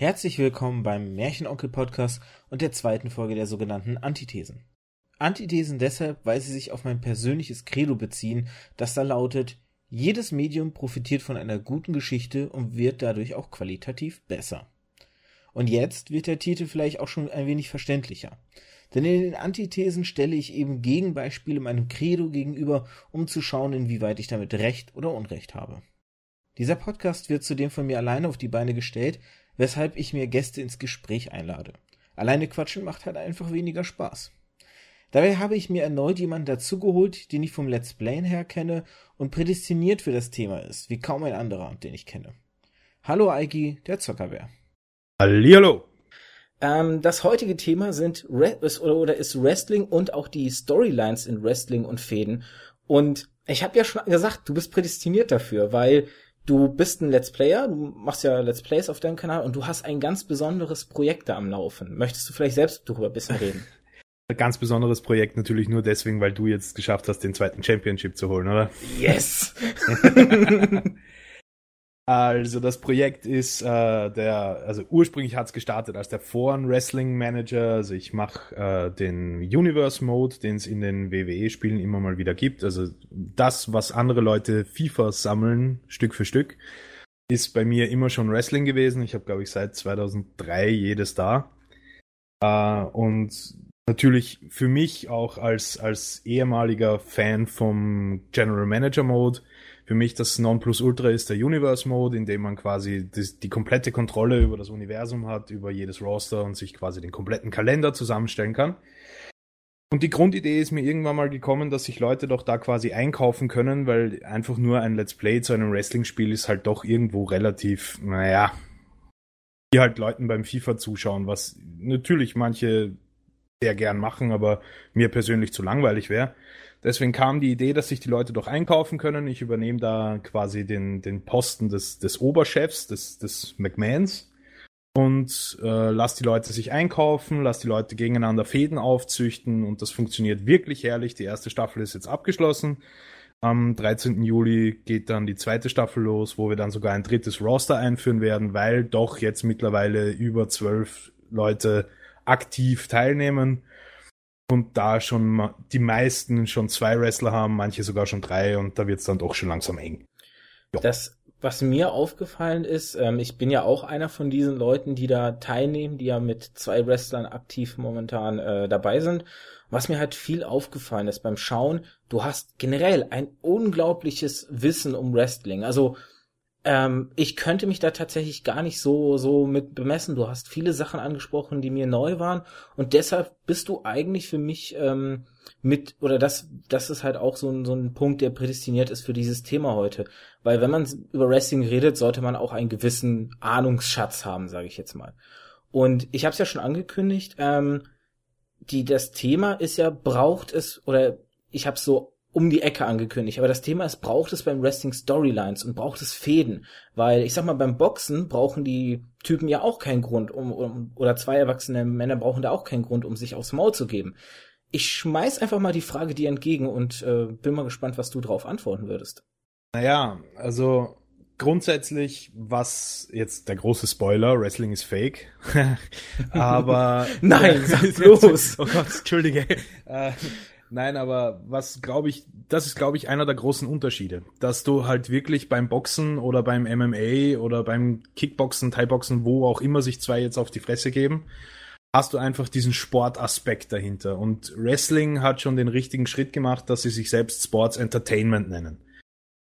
Herzlich willkommen beim Märchenonkel-Podcast und der zweiten Folge der sogenannten Antithesen. Antithesen deshalb, weil sie sich auf mein persönliches Credo beziehen, das da lautet, jedes Medium profitiert von einer guten Geschichte und wird dadurch auch qualitativ besser. Und jetzt wird der Titel vielleicht auch schon ein wenig verständlicher. Denn in den Antithesen stelle ich eben Gegenbeispiele meinem Credo gegenüber, um zu schauen, inwieweit ich damit Recht oder Unrecht habe. Dieser Podcast wird zudem von mir alleine auf die Beine gestellt, weshalb ich mir Gäste ins Gespräch einlade. Alleine quatschen macht halt einfach weniger Spaß. Dabei habe ich mir erneut jemanden dazugeholt, den ich vom Let's Playen her kenne und prädestiniert für das Thema ist, wie kaum ein anderer, den ich kenne. Hallo Eiki, der Zockerbär. Hallihallo. Ähm, das heutige Thema sind Re oder, oder ist Wrestling und auch die Storylines in Wrestling und Fäden. Und ich habe ja schon gesagt, du bist prädestiniert dafür, weil du bist ein Let's Player, du machst ja Let's Plays auf deinem Kanal und du hast ein ganz besonderes Projekt da am Laufen. Möchtest du vielleicht selbst darüber ein bisschen reden? Ein ganz besonderes Projekt natürlich nur deswegen, weil du jetzt geschafft hast, den zweiten Championship zu holen, oder? Yes! Also das Projekt ist äh, der, also ursprünglich hat es gestartet als der Foreign Wrestling Manager. Also ich mache äh, den Universe Mode, den es in den WWE-Spielen immer mal wieder gibt. Also das, was andere Leute FIFA sammeln, Stück für Stück, ist bei mir immer schon Wrestling gewesen. Ich habe, glaube ich, seit 2003 jedes da. Äh, und natürlich für mich auch als, als ehemaliger Fan vom General Manager Mode für mich das Nonplusultra ist der Universe Mode, in dem man quasi das, die komplette Kontrolle über das Universum hat, über jedes Roster und sich quasi den kompletten Kalender zusammenstellen kann. Und die Grundidee ist mir irgendwann mal gekommen, dass sich Leute doch da quasi einkaufen können, weil einfach nur ein Let's Play zu einem Wrestling-Spiel ist halt doch irgendwo relativ, naja, die halt Leuten beim FIFA zuschauen, was natürlich manche sehr gern machen, aber mir persönlich zu langweilig wäre. Deswegen kam die Idee, dass sich die Leute doch einkaufen können. Ich übernehme da quasi den, den Posten des, des Oberchefs, des, des McMahons und äh, lass die Leute sich einkaufen, lass die Leute gegeneinander Fäden aufzüchten und das funktioniert wirklich herrlich. Die erste Staffel ist jetzt abgeschlossen. Am 13. Juli geht dann die zweite Staffel los, wo wir dann sogar ein drittes Roster einführen werden, weil doch jetzt mittlerweile über zwölf Leute aktiv teilnehmen und da schon die meisten schon zwei Wrestler haben, manche sogar schon drei und da wird es dann doch schon langsam eng. Ja. Das, was mir aufgefallen ist, ähm, ich bin ja auch einer von diesen Leuten, die da teilnehmen, die ja mit zwei Wrestlern aktiv momentan äh, dabei sind. Was mir halt viel aufgefallen ist beim Schauen, du hast generell ein unglaubliches Wissen um Wrestling. Also ähm, ich könnte mich da tatsächlich gar nicht so, so mit bemessen. Du hast viele Sachen angesprochen, die mir neu waren. Und deshalb bist du eigentlich für mich ähm, mit, oder das, das ist halt auch so ein, so ein Punkt, der prädestiniert ist für dieses Thema heute. Weil wenn man über Wrestling redet, sollte man auch einen gewissen Ahnungsschatz haben, sage ich jetzt mal. Und ich habe es ja schon angekündigt, ähm, die, das Thema ist ja, braucht es, oder ich habe so um die Ecke angekündigt. Aber das Thema ist, braucht es beim Wrestling Storylines und braucht es Fäden? Weil ich sag mal, beim Boxen brauchen die Typen ja auch keinen Grund, um, um oder zwei erwachsene Männer brauchen da auch keinen Grund, um sich aufs Maul zu geben. Ich schmeiß einfach mal die Frage dir entgegen und äh, bin mal gespannt, was du darauf antworten würdest. Naja, also grundsätzlich, was jetzt der große Spoiler, Wrestling ist fake. Aber nein, sag bloß. oh Gott, entschuldige. Nein, aber was glaube ich, das ist glaube ich einer der großen Unterschiede, dass du halt wirklich beim Boxen oder beim MMA oder beim Kickboxen, Thai-Boxen, wo auch immer sich zwei jetzt auf die Fresse geben, hast du einfach diesen Sportaspekt dahinter. Und Wrestling hat schon den richtigen Schritt gemacht, dass sie sich selbst Sports Entertainment nennen.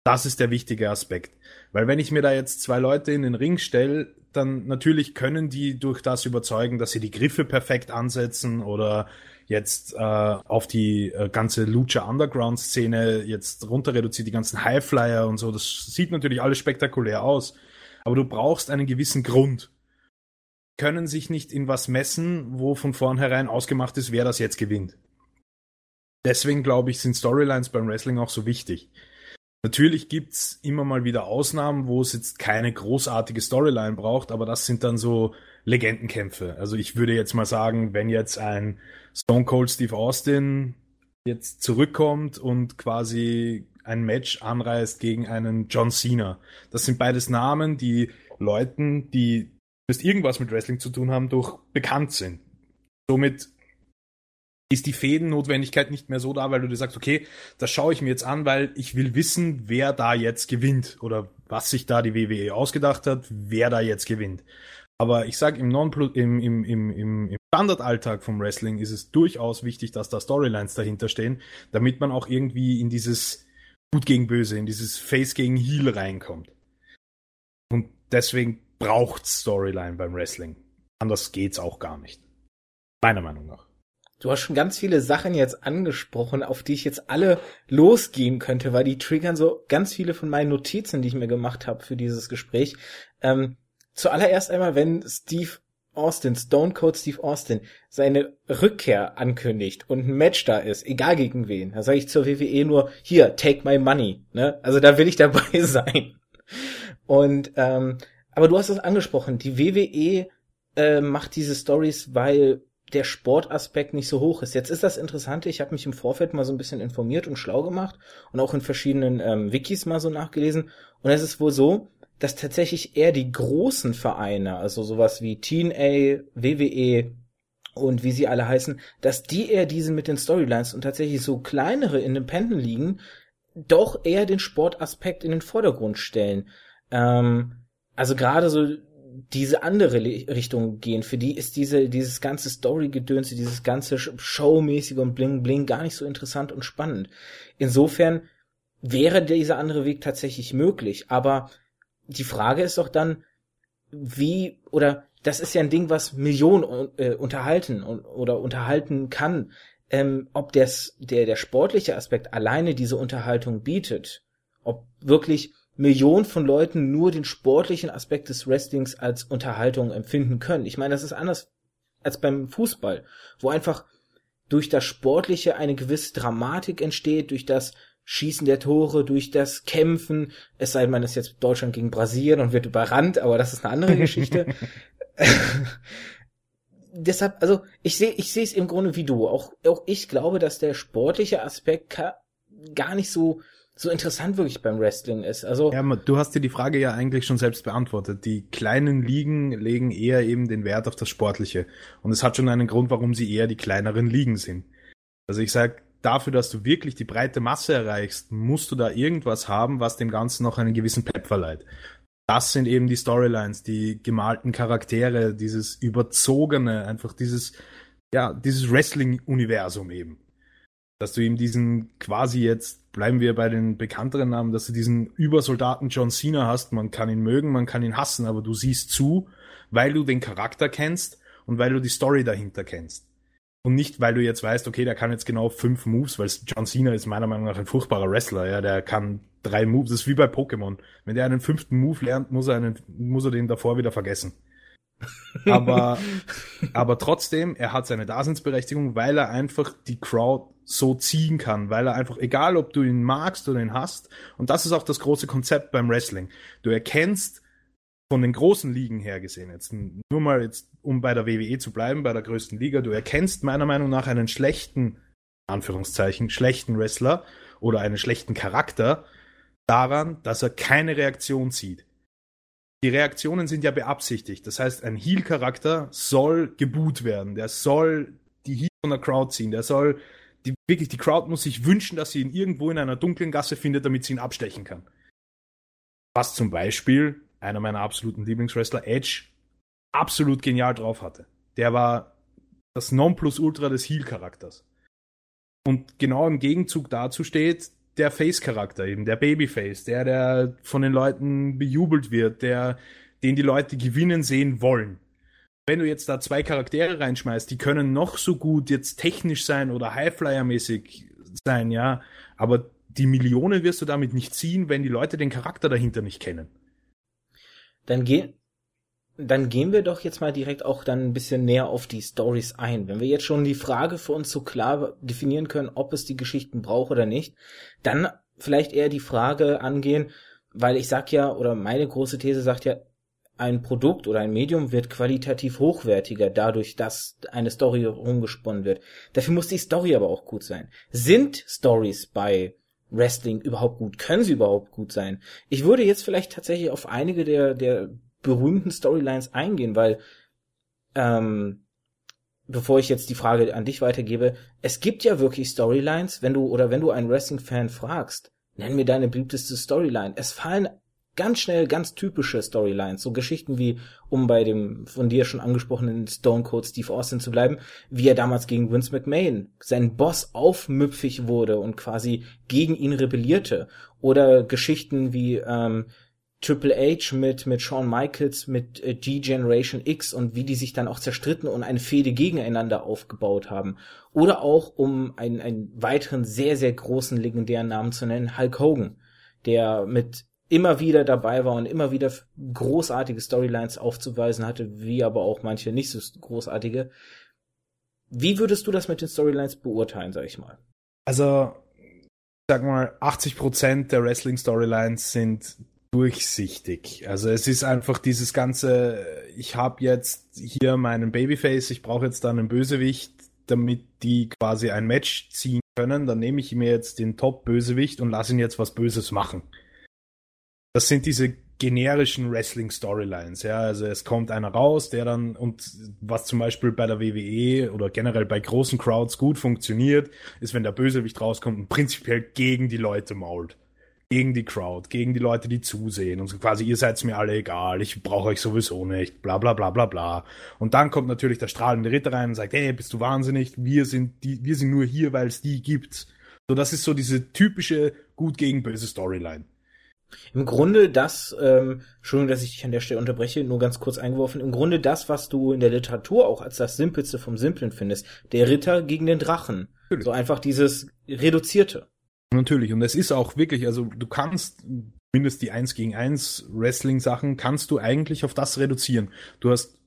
Das ist der wichtige Aspekt. Weil wenn ich mir da jetzt zwei Leute in den Ring stelle, dann natürlich können die durch das überzeugen, dass sie die Griffe perfekt ansetzen oder jetzt äh, auf die äh, ganze Lucha Underground Szene jetzt runter reduziert, die ganzen Highflyer und so, das sieht natürlich alles spektakulär aus. Aber du brauchst einen gewissen Grund. Können sich nicht in was messen, wo von vornherein ausgemacht ist, wer das jetzt gewinnt. Deswegen glaube ich, sind Storylines beim Wrestling auch so wichtig. Natürlich gibt's immer mal wieder Ausnahmen, wo es jetzt keine großartige Storyline braucht, aber das sind dann so Legendenkämpfe. Also ich würde jetzt mal sagen, wenn jetzt ein Stone Cold Steve Austin jetzt zurückkommt und quasi ein Match anreißt gegen einen John Cena. Das sind beides Namen, die Leuten, die irgendwas mit Wrestling zu tun haben, durch bekannt sind. Somit ist die Fädennotwendigkeit nicht mehr so da, weil du dir sagst, okay, das schaue ich mir jetzt an, weil ich will wissen, wer da jetzt gewinnt oder was sich da die WWE ausgedacht hat, wer da jetzt gewinnt. Aber ich sag im Non im, im, im, im, Standardalltag vom Wrestling ist es durchaus wichtig, dass da Storylines dahinter stehen, damit man auch irgendwie in dieses Gut gegen Böse, in dieses Face gegen Heel reinkommt. Und deswegen braucht's Storyline beim Wrestling. Anders geht's auch gar nicht. Meiner Meinung nach. Du hast schon ganz viele Sachen jetzt angesprochen, auf die ich jetzt alle losgehen könnte, weil die triggern so ganz viele von meinen Notizen, die ich mir gemacht habe für dieses Gespräch. Ähm, zuallererst einmal, wenn Steve Austin, Stone Cold Steve Austin, seine Rückkehr ankündigt und ein Match da ist, egal gegen wen, da sage ich zur WWE nur, hier, take my money. Ne? Also da will ich dabei sein. Und ähm, aber du hast es angesprochen, die WWE äh, macht diese Stories, weil der Sportaspekt nicht so hoch ist. Jetzt ist das Interessante, ich habe mich im Vorfeld mal so ein bisschen informiert und schlau gemacht und auch in verschiedenen ähm, Wikis mal so nachgelesen. Und es ist wohl so, dass tatsächlich eher die großen Vereine, also sowas wie TNA, WWE und wie sie alle heißen, dass die eher diese mit den Storylines und tatsächlich so kleinere Independent liegen, doch eher den Sportaspekt in den Vordergrund stellen. Ähm, also gerade so diese andere Richtung gehen. Für die ist diese, dieses ganze Story-Gedönse, dieses ganze Showmäßige und Bling Bling gar nicht so interessant und spannend. Insofern wäre dieser andere Weg tatsächlich möglich. Aber die Frage ist doch dann, wie, oder das ist ja ein Ding, was Millionen äh, unterhalten oder unterhalten kann. Ähm, ob des, der, der sportliche Aspekt alleine diese Unterhaltung bietet, ob wirklich Millionen von Leuten nur den sportlichen Aspekt des Wrestlings als Unterhaltung empfinden können. Ich meine, das ist anders als beim Fußball, wo einfach durch das Sportliche eine gewisse Dramatik entsteht, durch das Schießen der Tore, durch das Kämpfen, es sei denn, man ist jetzt Deutschland gegen Brasilien und wird überrannt, aber das ist eine andere Geschichte. Deshalb, also ich sehe ich sehe es im Grunde wie du. Auch, auch ich glaube, dass der sportliche Aspekt gar nicht so so interessant wirklich beim Wrestling ist. Also ja, du hast dir die Frage ja eigentlich schon selbst beantwortet. Die kleinen Ligen legen eher eben den Wert auf das Sportliche und es hat schon einen Grund, warum sie eher die kleineren Ligen sind. Also ich sag dafür, dass du wirklich die breite Masse erreichst, musst du da irgendwas haben, was dem Ganzen noch einen gewissen Pep verleiht. Das sind eben die Storylines, die gemalten Charaktere, dieses überzogene, einfach dieses ja, dieses Wrestling-Universum eben dass du ihm diesen quasi jetzt, bleiben wir bei den bekannteren Namen, dass du diesen Übersoldaten John Cena hast. Man kann ihn mögen, man kann ihn hassen, aber du siehst zu, weil du den Charakter kennst und weil du die Story dahinter kennst. Und nicht, weil du jetzt weißt, okay, der kann jetzt genau fünf Moves, weil John Cena ist meiner Meinung nach ein furchtbarer Wrestler, ja, der kann drei Moves, das ist wie bei Pokémon. Wenn der einen fünften Move lernt, muss er einen, muss er den davor wieder vergessen. aber, aber trotzdem, er hat seine Daseinsberechtigung, weil er einfach die Crowd so ziehen kann, weil er einfach, egal ob du ihn magst oder ihn hast, und das ist auch das große Konzept beim Wrestling. Du erkennst von den großen Ligen her gesehen, jetzt nur mal jetzt, um bei der WWE zu bleiben, bei der größten Liga, du erkennst meiner Meinung nach einen schlechten, Anführungszeichen, schlechten Wrestler oder einen schlechten Charakter daran, dass er keine Reaktion zieht. Die Reaktionen sind ja beabsichtigt. Das heißt, ein Heal-Charakter soll geboot werden. Der soll die Heal von der Crowd ziehen. Der soll die, wirklich, die Crowd muss sich wünschen, dass sie ihn irgendwo in einer dunklen Gasse findet, damit sie ihn abstechen kann. Was zum Beispiel einer meiner absoluten Lieblingswrestler, Edge, absolut genial drauf hatte. Der war das Nonplusultra des Heel-Charakters. Und genau im Gegenzug dazu steht der Face-Charakter eben, der Babyface, der, der von den Leuten bejubelt wird, der, den die Leute gewinnen sehen wollen wenn du jetzt da zwei Charaktere reinschmeißt, die können noch so gut jetzt technisch sein oder Highflyer-mäßig sein, ja, aber die Millionen wirst du damit nicht ziehen, wenn die Leute den Charakter dahinter nicht kennen. Dann gehen, dann gehen wir doch jetzt mal direkt auch dann ein bisschen näher auf die Stories ein. Wenn wir jetzt schon die Frage für uns so klar definieren können, ob es die Geschichten braucht oder nicht, dann vielleicht eher die Frage angehen, weil ich sag ja, oder meine große These sagt ja, ein Produkt oder ein Medium wird qualitativ hochwertiger dadurch, dass eine Story rumgesponnen wird. Dafür muss die Story aber auch gut sein. Sind Stories bei Wrestling überhaupt gut? Können sie überhaupt gut sein? Ich würde jetzt vielleicht tatsächlich auf einige der, der berühmten Storylines eingehen, weil ähm, bevor ich jetzt die Frage an dich weitergebe, es gibt ja wirklich Storylines, wenn du oder wenn du einen Wrestling-Fan fragst, nenn mir deine beliebteste Storyline. Es fallen ganz schnell ganz typische Storylines, so Geschichten wie, um bei dem von dir schon angesprochenen Stone Cold Steve Austin zu bleiben, wie er damals gegen Vince McMahon, sein Boss aufmüpfig wurde und quasi gegen ihn rebellierte. Oder Geschichten wie ähm, Triple H mit, mit Shawn Michaels, mit äh, G-Generation X und wie die sich dann auch zerstritten und eine Fehde gegeneinander aufgebaut haben. Oder auch, um einen, einen weiteren sehr, sehr großen legendären Namen zu nennen, Hulk Hogan, der mit immer wieder dabei war und immer wieder großartige Storylines aufzuweisen hatte, wie aber auch manche nicht so großartige. Wie würdest du das mit den Storylines beurteilen, sag ich mal? Also, sag mal, 80% der Wrestling-Storylines sind durchsichtig. Also es ist einfach dieses ganze, ich habe jetzt hier meinen Babyface, ich brauche jetzt dann einen Bösewicht, damit die quasi ein Match ziehen können, dann nehme ich mir jetzt den Top-Bösewicht und lasse ihn jetzt was Böses machen. Das sind diese generischen Wrestling-Storylines, ja. Also es kommt einer raus, der dann, und was zum Beispiel bei der WWE oder generell bei großen Crowds gut funktioniert, ist, wenn der Bösewicht rauskommt und prinzipiell gegen die Leute mault gegen die Crowd, gegen die Leute, die zusehen und so quasi, ihr seid mir alle egal, ich brauche euch sowieso nicht, bla bla bla bla bla. Und dann kommt natürlich der strahlende Ritter rein und sagt, hey, bist du wahnsinnig, wir sind die, wir sind nur hier, weil es die gibt. So, das ist so diese typische gut gegen böse Storyline. Im Grunde das, ähm, Entschuldigung, dass ich dich an der Stelle unterbreche, nur ganz kurz eingeworfen, im Grunde das, was du in der Literatur auch als das Simpelste vom Simplen findest. Der Ritter gegen den Drachen. Natürlich. So einfach dieses Reduzierte. Natürlich, und es ist auch wirklich, also du kannst mindestens die 1 gegen 1 Wrestling-Sachen kannst du eigentlich auf das reduzieren. Du hast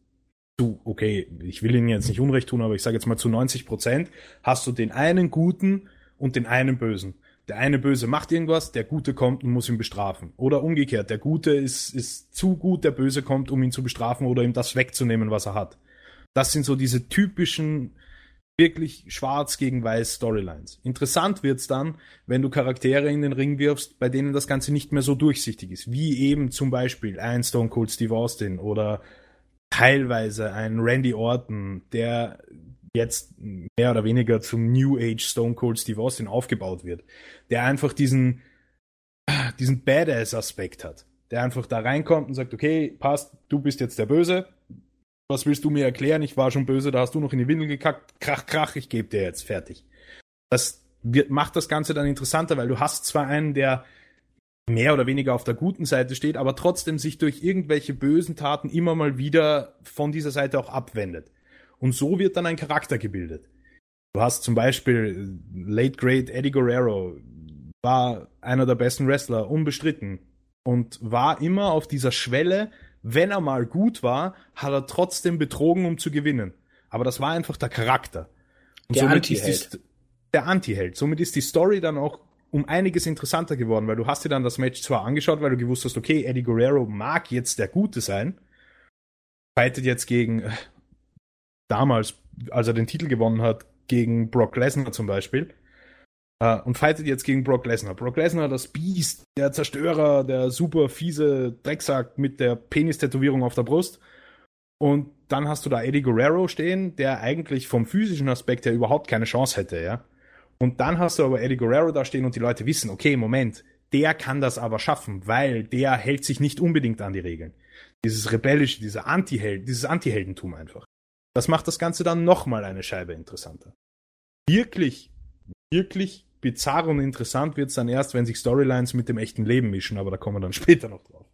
du, okay, ich will Ihnen jetzt nicht Unrecht tun, aber ich sage jetzt mal zu 90 Prozent hast du den einen Guten und den einen Bösen. Der eine Böse macht irgendwas, der Gute kommt und muss ihn bestrafen. Oder umgekehrt, der Gute ist, ist zu gut, der Böse kommt, um ihn zu bestrafen oder ihm das wegzunehmen, was er hat. Das sind so diese typischen wirklich schwarz gegen weiß Storylines. Interessant wird's dann, wenn du Charaktere in den Ring wirfst, bei denen das Ganze nicht mehr so durchsichtig ist, wie eben zum Beispiel ein Stone Cold Steve Austin oder teilweise ein Randy Orton, der jetzt mehr oder weniger zum New Age Stone Cold Steve Austin aufgebaut wird, der einfach diesen diesen Badass-Aspekt hat, der einfach da reinkommt und sagt, okay, passt, du bist jetzt der Böse, was willst du mir erklären? Ich war schon böse, da hast du noch in die Windel gekackt. Krach, krach, ich gebe dir jetzt fertig. Das wird, macht das Ganze dann interessanter, weil du hast zwar einen, der mehr oder weniger auf der guten Seite steht, aber trotzdem sich durch irgendwelche bösen Taten immer mal wieder von dieser Seite auch abwendet. Und so wird dann ein Charakter gebildet. Du hast zum Beispiel Late Great Eddie Guerrero, war einer der besten Wrestler, unbestritten. Und war immer auf dieser Schwelle, wenn er mal gut war, hat er trotzdem betrogen, um zu gewinnen. Aber das war einfach der Charakter. Und der Anti-Held. Der Anti-Held. Somit ist die Story dann auch um einiges interessanter geworden, weil du hast dir dann das Match zwar angeschaut, weil du gewusst hast, okay, Eddie Guerrero mag jetzt der Gute sein, fightet jetzt gegen äh, damals, als er den Titel gewonnen hat, gegen Brock Lesnar zum Beispiel. Uh, und fightet jetzt gegen Brock Lesnar. Brock Lesnar, das Biest, der Zerstörer, der super fiese Drecksack mit der Penis-Tätowierung auf der Brust. Und dann hast du da Eddie Guerrero stehen, der eigentlich vom physischen Aspekt her überhaupt keine Chance hätte, ja. Und dann hast du aber Eddie Guerrero da stehen und die Leute wissen, okay, Moment, der kann das aber schaffen, weil der hält sich nicht unbedingt an die Regeln. Dieses rebellische, dieser Anti-Held, dieses Anti-Heldentum einfach. Das macht das Ganze dann nochmal eine Scheibe interessanter. Wirklich, wirklich bizarr und interessant wird's dann erst, wenn sich Storylines mit dem echten Leben mischen, aber da kommen wir dann später noch drauf.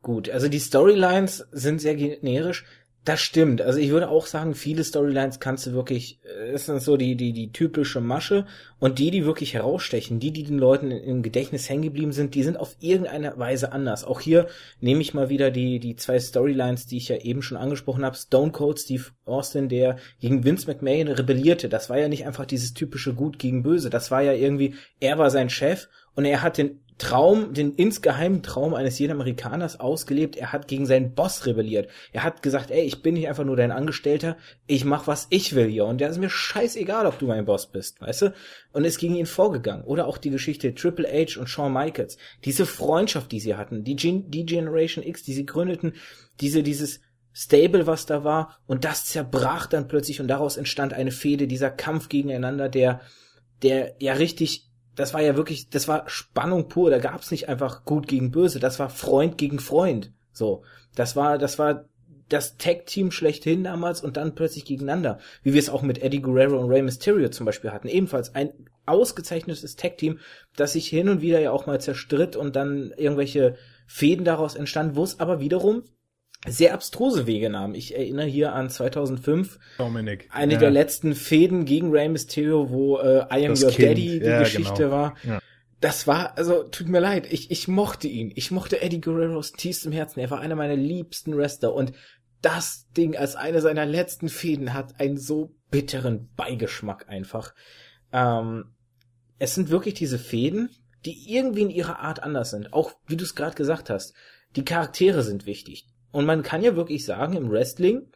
Gut, also die Storylines sind sehr generisch. Das stimmt. Also ich würde auch sagen, viele Storylines kannst du wirklich, das äh, so die, die, die typische Masche und die, die wirklich herausstechen, die, die den Leuten im Gedächtnis hängen geblieben sind, die sind auf irgendeine Weise anders. Auch hier nehme ich mal wieder die, die zwei Storylines, die ich ja eben schon angesprochen habe. Stone Cold Steve Austin, der gegen Vince McMahon rebellierte. Das war ja nicht einfach dieses typische Gut gegen Böse. Das war ja irgendwie, er war sein Chef und er hat den Traum, den insgeheimen Traum eines jeden Amerikaners ausgelebt. Er hat gegen seinen Boss rebelliert. Er hat gesagt, ey, ich bin nicht einfach nur dein Angestellter, ich mach was ich will hier und der ist mir scheißegal, ob du mein Boss bist, weißt du? Und ist gegen ihn vorgegangen. Oder auch die Geschichte Triple H und Shawn Michaels. Diese Freundschaft, die sie hatten, die, Gen die Generation X, die sie gründeten, diese, dieses Stable, was da war und das zerbrach dann plötzlich und daraus entstand eine Fehde, dieser Kampf gegeneinander, der, der ja richtig das war ja wirklich, das war Spannung pur. Da gab's nicht einfach gut gegen böse. Das war Freund gegen Freund. So, das war, das war das Tag-Team schlechthin damals und dann plötzlich gegeneinander. Wie wir es auch mit Eddie Guerrero und Rey Mysterio zum Beispiel hatten. Ebenfalls ein ausgezeichnetes Tag-Team, das sich hin und wieder ja auch mal zerstritt und dann irgendwelche Fäden daraus entstanden, wo es aber wiederum sehr abstruse Wege nahm. Ich erinnere hier an 2005. Dominik. Eine ja. der letzten Fäden gegen Rey Mysterio, wo äh, I Am das Your kind. Daddy die ja, Geschichte genau. war. Ja. Das war, also tut mir leid, ich, ich mochte ihn. Ich mochte Eddie Guerreros tiefstem Herzen. Er war einer meiner liebsten Wrestler und das Ding als eine seiner letzten Fäden hat einen so bitteren Beigeschmack einfach. Ähm, es sind wirklich diese Fäden, die irgendwie in ihrer Art anders sind. Auch wie du es gerade gesagt hast. Die Charaktere sind wichtig und man kann ja wirklich sagen, im Wrestling,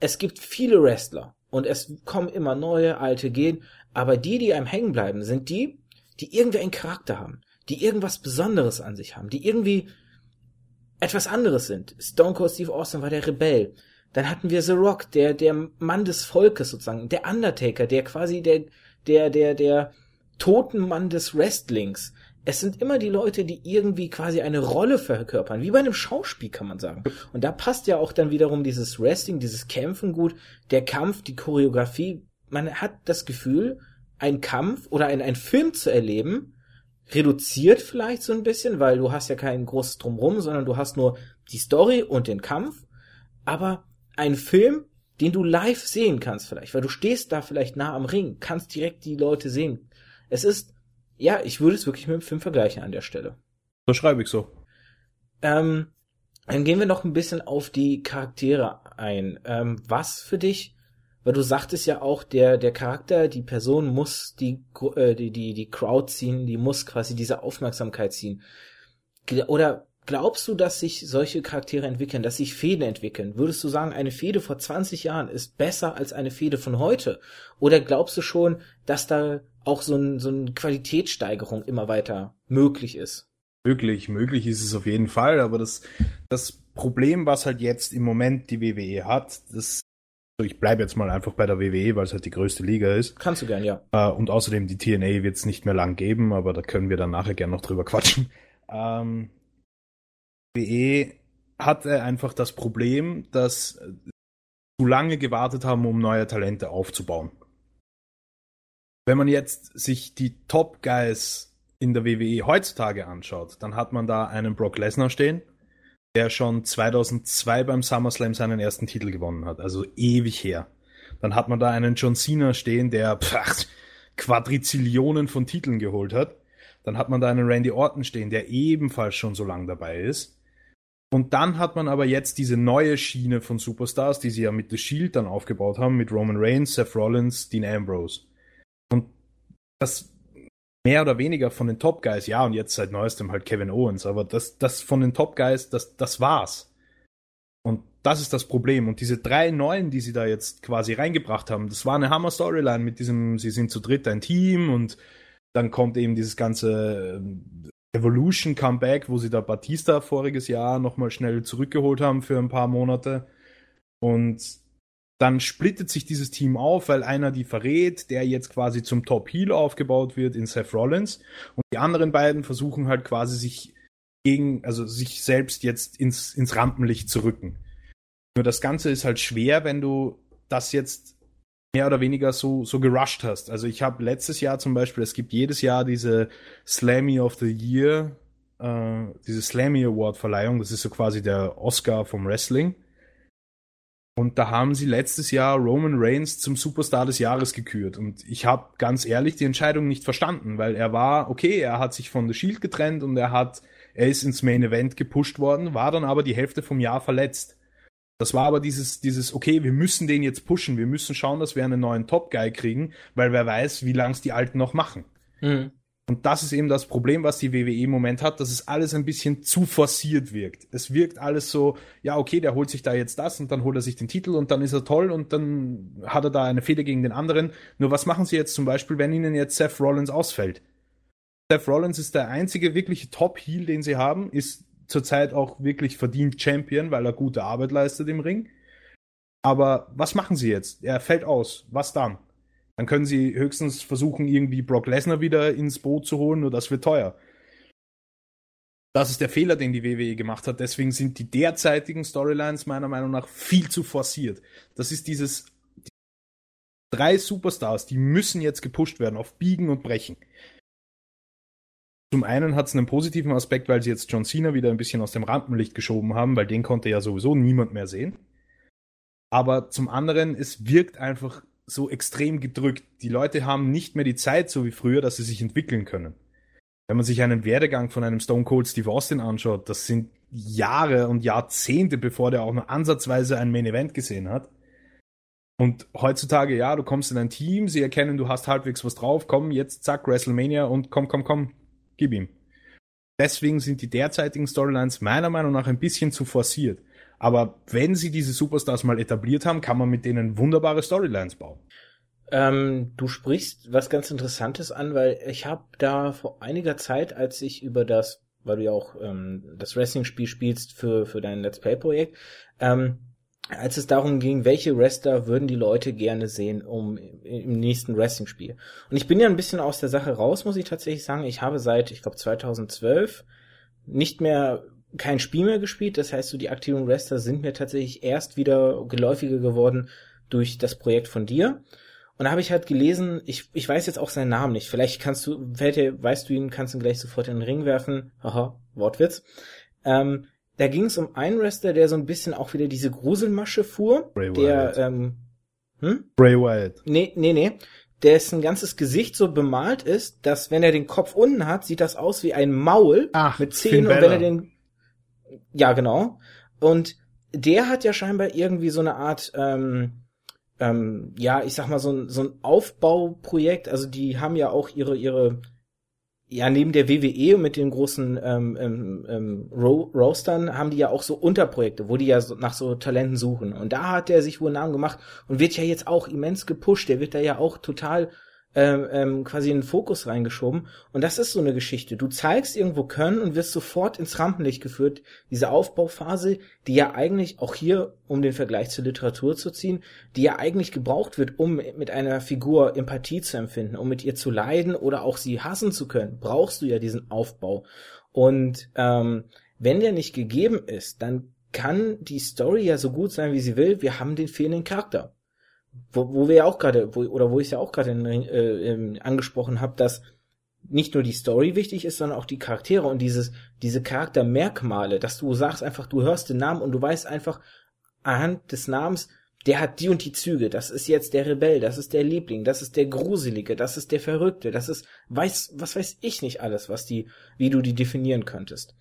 es gibt viele Wrestler und es kommen immer neue, alte gehen, aber die, die einem hängen bleiben, sind die, die irgendwie einen Charakter haben, die irgendwas Besonderes an sich haben, die irgendwie etwas anderes sind. Stone Cold Steve Austin war der Rebell. Dann hatten wir The Rock, der, der Mann des Volkes sozusagen, der Undertaker, der quasi der, der, der, der Totenmann des Wrestlings es sind immer die Leute, die irgendwie quasi eine Rolle verkörpern, wie bei einem Schauspiel kann man sagen. Und da passt ja auch dann wiederum dieses Wrestling, dieses Kämpfen gut, der Kampf, die Choreografie. Man hat das Gefühl, ein Kampf oder ein, ein Film zu erleben, reduziert vielleicht so ein bisschen, weil du hast ja kein großes Drumrum, sondern du hast nur die Story und den Kampf. Aber ein Film, den du live sehen kannst vielleicht, weil du stehst da vielleicht nah am Ring, kannst direkt die Leute sehen. Es ist ja, ich würde es wirklich mit dem Film vergleichen an der Stelle. Das schreibe ich so. Ähm, dann gehen wir noch ein bisschen auf die Charaktere ein. Ähm, was für dich, weil du sagtest ja auch, der, der Charakter, die Person muss die, äh, die, die, die Crowd ziehen, die muss quasi diese Aufmerksamkeit ziehen. Oder glaubst du, dass sich solche Charaktere entwickeln, dass sich Fäden entwickeln? Würdest du sagen, eine Fehde vor 20 Jahren ist besser als eine Fehde von heute? Oder glaubst du schon, dass da auch so, ein, so eine Qualitätssteigerung immer weiter möglich ist. Möglich, möglich ist es auf jeden Fall, aber das, das Problem, was halt jetzt im Moment die WWE hat, das ich bleibe jetzt mal einfach bei der WWE, weil es halt die größte Liga ist. Kannst du gern, ja. Äh, und außerdem die TNA wird es nicht mehr lang geben, aber da können wir dann nachher gern noch drüber quatschen. Ähm, WWE hatte einfach das Problem, dass zu lange gewartet haben, um neue Talente aufzubauen wenn man jetzt sich die Top Guys in der WWE heutzutage anschaut, dann hat man da einen Brock Lesnar stehen, der schon 2002 beim SummerSlam seinen ersten Titel gewonnen hat, also ewig her. Dann hat man da einen John Cena stehen, der pff, Quadrizillionen von Titeln geholt hat. Dann hat man da einen Randy Orton stehen, der ebenfalls schon so lang dabei ist. Und dann hat man aber jetzt diese neue Schiene von Superstars, die sie ja mit The Shield dann aufgebaut haben, mit Roman Reigns, Seth Rollins, Dean Ambrose. Und das mehr oder weniger von den Top Guys, ja, und jetzt seit neuestem halt Kevin Owens, aber das, das von den Top Guys, das, das war's. Und das ist das Problem. Und diese drei neuen, die sie da jetzt quasi reingebracht haben, das war eine Hammer-Storyline mit diesem, sie sind zu dritt ein Team und dann kommt eben dieses ganze äh, Evolution Comeback, wo sie da Batista voriges Jahr nochmal schnell zurückgeholt haben für ein paar Monate. Und dann splittet sich dieses Team auf, weil einer die verrät, der jetzt quasi zum Top Heel aufgebaut wird in Seth Rollins und die anderen beiden versuchen halt quasi sich gegen, also sich selbst jetzt ins, ins Rampenlicht zu rücken. Nur das Ganze ist halt schwer, wenn du das jetzt mehr oder weniger so, so gerusht hast. Also ich habe letztes Jahr zum Beispiel, es gibt jedes Jahr diese Slammy of the Year, äh, diese Slammy Award Verleihung, das ist so quasi der Oscar vom Wrestling. Und da haben sie letztes Jahr Roman Reigns zum Superstar des Jahres gekürt. Und ich habe ganz ehrlich die Entscheidung nicht verstanden, weil er war, okay, er hat sich von The Shield getrennt und er hat, er ist ins Main Event gepusht worden, war dann aber die Hälfte vom Jahr verletzt. Das war aber dieses, dieses, okay, wir müssen den jetzt pushen, wir müssen schauen, dass wir einen neuen Top Guy kriegen, weil wer weiß, wie lang es die Alten noch machen. Mhm. Und das ist eben das Problem, was die WWE im Moment hat, dass es alles ein bisschen zu forciert wirkt. Es wirkt alles so, ja, okay, der holt sich da jetzt das und dann holt er sich den Titel und dann ist er toll und dann hat er da eine Fehde gegen den anderen. Nur was machen sie jetzt zum Beispiel, wenn ihnen jetzt Seth Rollins ausfällt? Seth Rollins ist der einzige wirkliche Top-Heel, den sie haben, ist zurzeit auch wirklich verdient Champion, weil er gute Arbeit leistet im Ring. Aber was machen sie jetzt? Er fällt aus. Was dann? Dann können sie höchstens versuchen, irgendwie Brock Lesnar wieder ins Boot zu holen, nur das wird teuer. Das ist der Fehler, den die WWE gemacht hat. Deswegen sind die derzeitigen Storylines meiner Meinung nach viel zu forciert. Das ist dieses die drei Superstars, die müssen jetzt gepusht werden auf Biegen und Brechen. Zum einen hat es einen positiven Aspekt, weil sie jetzt John Cena wieder ein bisschen aus dem Rampenlicht geschoben haben, weil den konnte ja sowieso niemand mehr sehen. Aber zum anderen, es wirkt einfach so extrem gedrückt. Die Leute haben nicht mehr die Zeit, so wie früher, dass sie sich entwickeln können. Wenn man sich einen Werdegang von einem Stone Cold Steve Austin anschaut, das sind Jahre und Jahrzehnte, bevor der auch nur ansatzweise ein Main Event gesehen hat. Und heutzutage, ja, du kommst in ein Team, sie erkennen, du hast halbwegs was drauf, komm, jetzt zack, WrestleMania und komm, komm, komm, gib ihm. Deswegen sind die derzeitigen Storylines meiner Meinung nach ein bisschen zu forciert. Aber wenn sie diese Superstars mal etabliert haben, kann man mit denen wunderbare Storylines bauen. Ähm, du sprichst was ganz Interessantes an, weil ich habe da vor einiger Zeit, als ich über das, weil du ja auch ähm, das Wrestling-Spiel spielst für, für dein Let's Play-Projekt, ähm, als es darum ging, welche Wrestler würden die Leute gerne sehen um im nächsten Wrestling-Spiel. Und ich bin ja ein bisschen aus der Sache raus, muss ich tatsächlich sagen. Ich habe seit, ich glaube, 2012 nicht mehr kein Spiel mehr gespielt. Das heißt, so die aktiven Wrestler sind mir tatsächlich erst wieder geläufiger geworden durch das Projekt von dir. Und da habe ich halt gelesen, ich, ich weiß jetzt auch seinen Namen nicht. Vielleicht kannst du, fällt dir, weißt du ihn, kannst ihn gleich sofort in den Ring werfen. Haha, Wortwitz. Ähm, da ging es um einen Wrestler, der so ein bisschen auch wieder diese Gruselmasche fuhr. Bray der, Wyatt. ähm, hm? Bray Wyatt. Nee, nee, nee. Dessen ganzes Gesicht so bemalt ist, dass wenn er den Kopf unten hat, sieht das aus wie ein Maul Ach, mit Zähnen und wenn er den ja, genau. Und der hat ja scheinbar irgendwie so eine Art, ähm, ähm, ja, ich sag mal, so ein, so ein Aufbauprojekt. Also die haben ja auch ihre, ihre, ja, neben der WWE und mit den großen ähm, ähm, ähm, Ro Roastern haben die ja auch so Unterprojekte, wo die ja so nach so Talenten suchen. Und da hat er sich wohl einen Namen gemacht und wird ja jetzt auch immens gepusht. Der wird da ja auch total ähm, ähm, quasi in den Fokus reingeschoben. Und das ist so eine Geschichte. Du zeigst irgendwo Können und wirst sofort ins Rampenlicht geführt. Diese Aufbauphase, die ja eigentlich auch hier, um den Vergleich zur Literatur zu ziehen, die ja eigentlich gebraucht wird, um mit einer Figur Empathie zu empfinden, um mit ihr zu leiden oder auch sie hassen zu können, brauchst du ja diesen Aufbau. Und ähm, wenn der nicht gegeben ist, dann kann die Story ja so gut sein, wie sie will. Wir haben den fehlenden Charakter wo, wo wir ja auch gerade, wo, oder wo ich ja auch gerade äh, angesprochen habe, dass nicht nur die Story wichtig ist, sondern auch die Charaktere und dieses, diese Charaktermerkmale, dass du sagst einfach, du hörst den Namen und du weißt einfach anhand des Namens, der hat die und die Züge, das ist jetzt der Rebell, das ist der Liebling, das ist der Gruselige, das ist der Verrückte, das ist, weiß, was weiß ich nicht alles, was die, wie du die definieren könntest.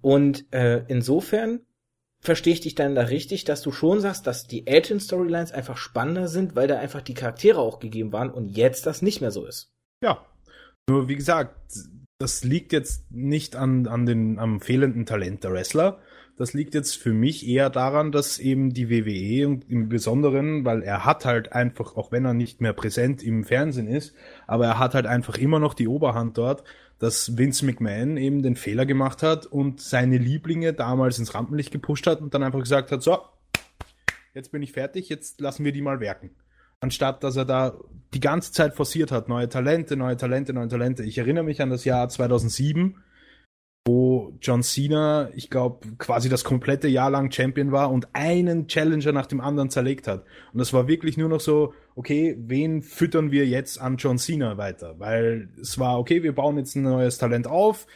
Und äh, insofern verstehe ich dich dann da richtig, dass du schon sagst, dass die älteren Storylines einfach spannender sind, weil da einfach die Charaktere auch gegeben waren und jetzt das nicht mehr so ist. Ja. Nur wie gesagt, das liegt jetzt nicht an, an den, am fehlenden Talent der Wrestler. Das liegt jetzt für mich eher daran, dass eben die WWE und im Besonderen, weil er hat halt einfach, auch wenn er nicht mehr präsent im Fernsehen ist, aber er hat halt einfach immer noch die Oberhand dort, dass Vince McMahon eben den Fehler gemacht hat und seine Lieblinge damals ins Rampenlicht gepusht hat und dann einfach gesagt hat, so, jetzt bin ich fertig, jetzt lassen wir die mal werken. Anstatt dass er da die ganze Zeit forciert hat, neue Talente, neue Talente, neue Talente. Ich erinnere mich an das Jahr 2007, wo John Cena, ich glaube, quasi das komplette Jahr lang Champion war und einen Challenger nach dem anderen zerlegt hat. Und das war wirklich nur noch so, okay, wen füttern wir jetzt an John Cena weiter? Weil es war, okay, wir bauen jetzt ein neues Talent auf,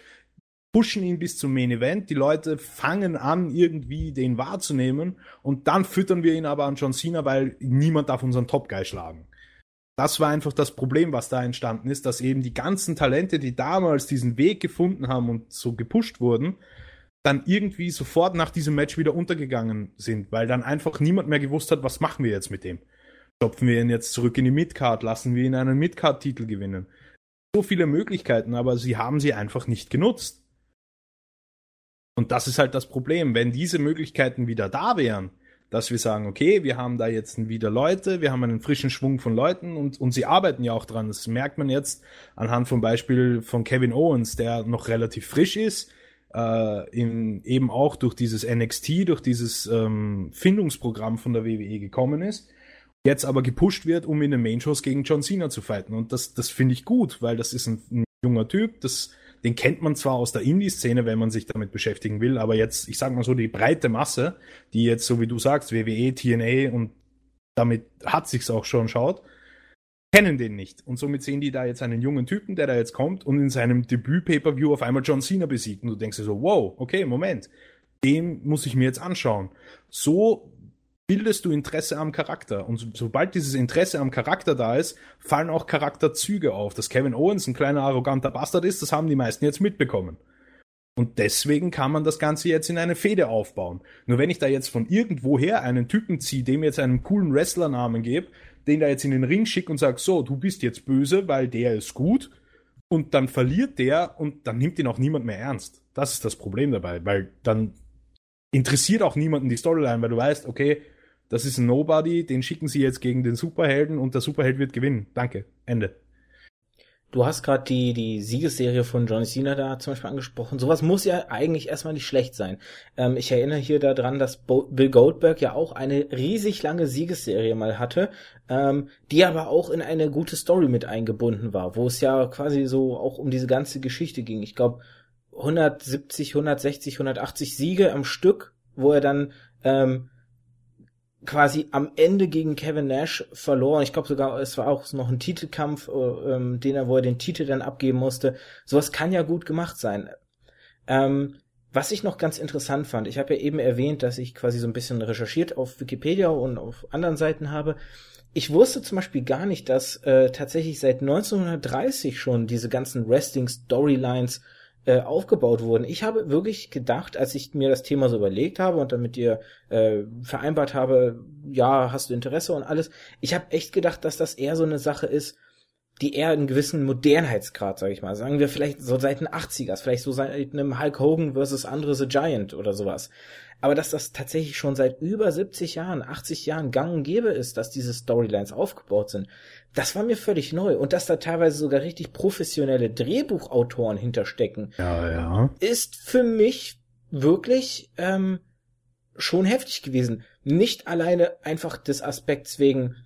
pushen ihn bis zum Main Event, die Leute fangen an, irgendwie den wahrzunehmen und dann füttern wir ihn aber an John Cena, weil niemand darf unseren Top Guy schlagen. Das war einfach das Problem, was da entstanden ist, dass eben die ganzen Talente, die damals diesen Weg gefunden haben und so gepusht wurden, dann irgendwie sofort nach diesem Match wieder untergegangen sind, weil dann einfach niemand mehr gewusst hat, was machen wir jetzt mit dem. Stopfen wir ihn jetzt zurück in die Midcard, lassen wir ihn einen Midcard-Titel gewinnen. so viele Möglichkeiten, aber sie haben sie einfach nicht genutzt. Und das ist halt das Problem. Wenn diese Möglichkeiten wieder da wären, dass wir sagen, okay, wir haben da jetzt wieder Leute, wir haben einen frischen Schwung von Leuten und, und sie arbeiten ja auch dran. Das merkt man jetzt anhand vom Beispiel von Kevin Owens, der noch relativ frisch ist, äh, in, eben auch durch dieses NXT, durch dieses ähm, Findungsprogramm von der WWE gekommen ist, jetzt aber gepusht wird, um in den Main-Shows gegen John Cena zu fighten. Und das, das finde ich gut, weil das ist ein, ein junger Typ, das den kennt man zwar aus der Indie-Szene, wenn man sich damit beschäftigen will, aber jetzt, ich sag mal so, die breite Masse, die jetzt, so wie du sagst, WWE, TNA und damit hat sich's auch schon schaut, kennen den nicht. Und somit sehen die da jetzt einen jungen Typen, der da jetzt kommt und in seinem Debüt-Pay-Per-View auf einmal John Cena besiegt. Und du denkst dir so, wow, okay, Moment, den muss ich mir jetzt anschauen. So bildest du Interesse am Charakter. Und so, sobald dieses Interesse am Charakter da ist, fallen auch Charakterzüge auf. Dass Kevin Owens ein kleiner arroganter Bastard ist, das haben die meisten jetzt mitbekommen. Und deswegen kann man das Ganze jetzt in eine Fehde aufbauen. Nur wenn ich da jetzt von irgendwoher einen Typen ziehe, dem jetzt einen coolen Wrestlernamen gebe, den da jetzt in den Ring schicke und sage, so, du bist jetzt böse, weil der ist gut, und dann verliert der und dann nimmt ihn auch niemand mehr ernst. Das ist das Problem dabei, weil dann interessiert auch niemanden die Storyline, weil du weißt, okay, das ist ein Nobody, den schicken sie jetzt gegen den Superhelden und der Superheld wird gewinnen. Danke. Ende. Du hast gerade die, die Siegesserie von John Cena da zum Beispiel angesprochen. Sowas muss ja eigentlich erstmal nicht schlecht sein. Ähm, ich erinnere hier daran, dass Bo Bill Goldberg ja auch eine riesig lange Siegesserie mal hatte, ähm, die aber auch in eine gute Story mit eingebunden war, wo es ja quasi so auch um diese ganze Geschichte ging. Ich glaube, 170, 160, 180 Siege am Stück, wo er dann ähm, quasi am Ende gegen Kevin Nash verloren. Ich glaube sogar, es war auch noch ein Titelkampf, äh, ähm, den er, wo er den Titel dann abgeben musste. Sowas kann ja gut gemacht sein. Ähm, was ich noch ganz interessant fand, ich habe ja eben erwähnt, dass ich quasi so ein bisschen recherchiert auf Wikipedia und auf anderen Seiten habe. Ich wusste zum Beispiel gar nicht, dass äh, tatsächlich seit 1930 schon diese ganzen Wrestling-Storylines äh, aufgebaut wurden. Ich habe wirklich gedacht, als ich mir das Thema so überlegt habe und dann mit dir äh, vereinbart habe, ja, hast du Interesse und alles, ich habe echt gedacht, dass das eher so eine Sache ist, die eher einen gewissen Modernheitsgrad, sage ich mal, sagen wir vielleicht so seit den 80ers, vielleicht so seit einem Hulk Hogan versus andere The Giant oder sowas. Aber dass das tatsächlich schon seit über 70 Jahren, 80 Jahren gang und gäbe ist, dass diese Storylines aufgebaut sind, das war mir völlig neu. Und dass da teilweise sogar richtig professionelle Drehbuchautoren hinterstecken, ja, ja. ist für mich wirklich ähm, schon heftig gewesen. Nicht alleine einfach des Aspekts wegen,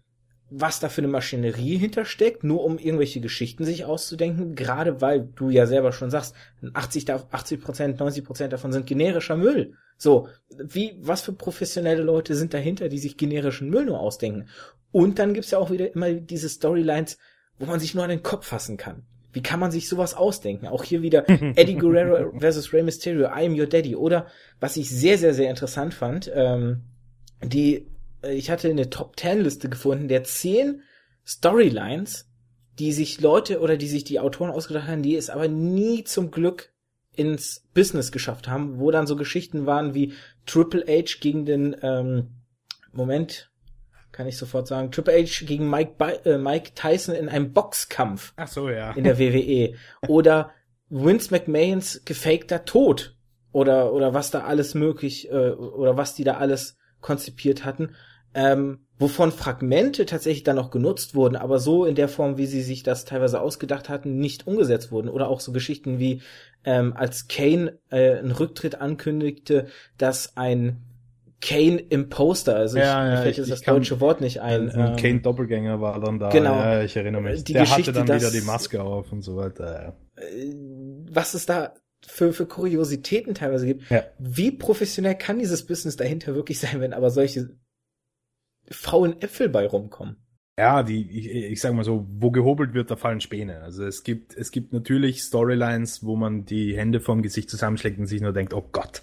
was da für eine Maschinerie hintersteckt, nur um irgendwelche Geschichten sich auszudenken, gerade weil du ja selber schon sagst, 80, 80 Prozent, 90 Prozent davon sind generischer Müll. So, wie, was für professionelle Leute sind dahinter, die sich generischen Müll nur ausdenken? Und dann gibt's ja auch wieder immer diese Storylines, wo man sich nur an den Kopf fassen kann. Wie kann man sich sowas ausdenken? Auch hier wieder Eddie Guerrero versus Rey Mysterio, I am your daddy. Oder, was ich sehr, sehr, sehr interessant fand, ähm, die ich hatte eine Top Ten Liste gefunden der zehn Storylines, die sich Leute oder die sich die Autoren ausgedacht haben, die es aber nie zum Glück ins Business geschafft haben, wo dann so Geschichten waren wie Triple H gegen den ähm, Moment, kann ich sofort sagen, Triple H gegen Mike, äh, Mike Tyson in einem Boxkampf. Ach so, ja. In der WWE. Oder Vince McMahons gefakter Tod. Oder, oder was da alles möglich, äh, oder was die da alles konzipiert hatten ähm, wovon Fragmente tatsächlich dann noch genutzt wurden, aber so in der Form, wie sie sich das teilweise ausgedacht hatten, nicht umgesetzt wurden. Oder auch so Geschichten wie, ähm, als Kane äh, einen Rücktritt ankündigte, dass ein Kane Imposter, also ja, ich, ja, fällt jetzt das deutsche Wort nicht ein. Ein ähm, Kane Doppelgänger war dann da. Genau. Ja, ich erinnere mich. Die Der Geschichte, hatte dann dass- wieder die Maske auf und so weiter. äh, was es da für, für Kuriositäten teilweise gibt. Ja. Wie professionell kann dieses Business dahinter wirklich sein, wenn aber solche faulen Äpfel bei rumkommen? Ja, die, ich, ich sag mal so, wo gehobelt wird, da fallen Späne. Also es gibt, es gibt natürlich Storylines, wo man die Hände vom Gesicht zusammenschlägt und sich nur denkt, oh Gott,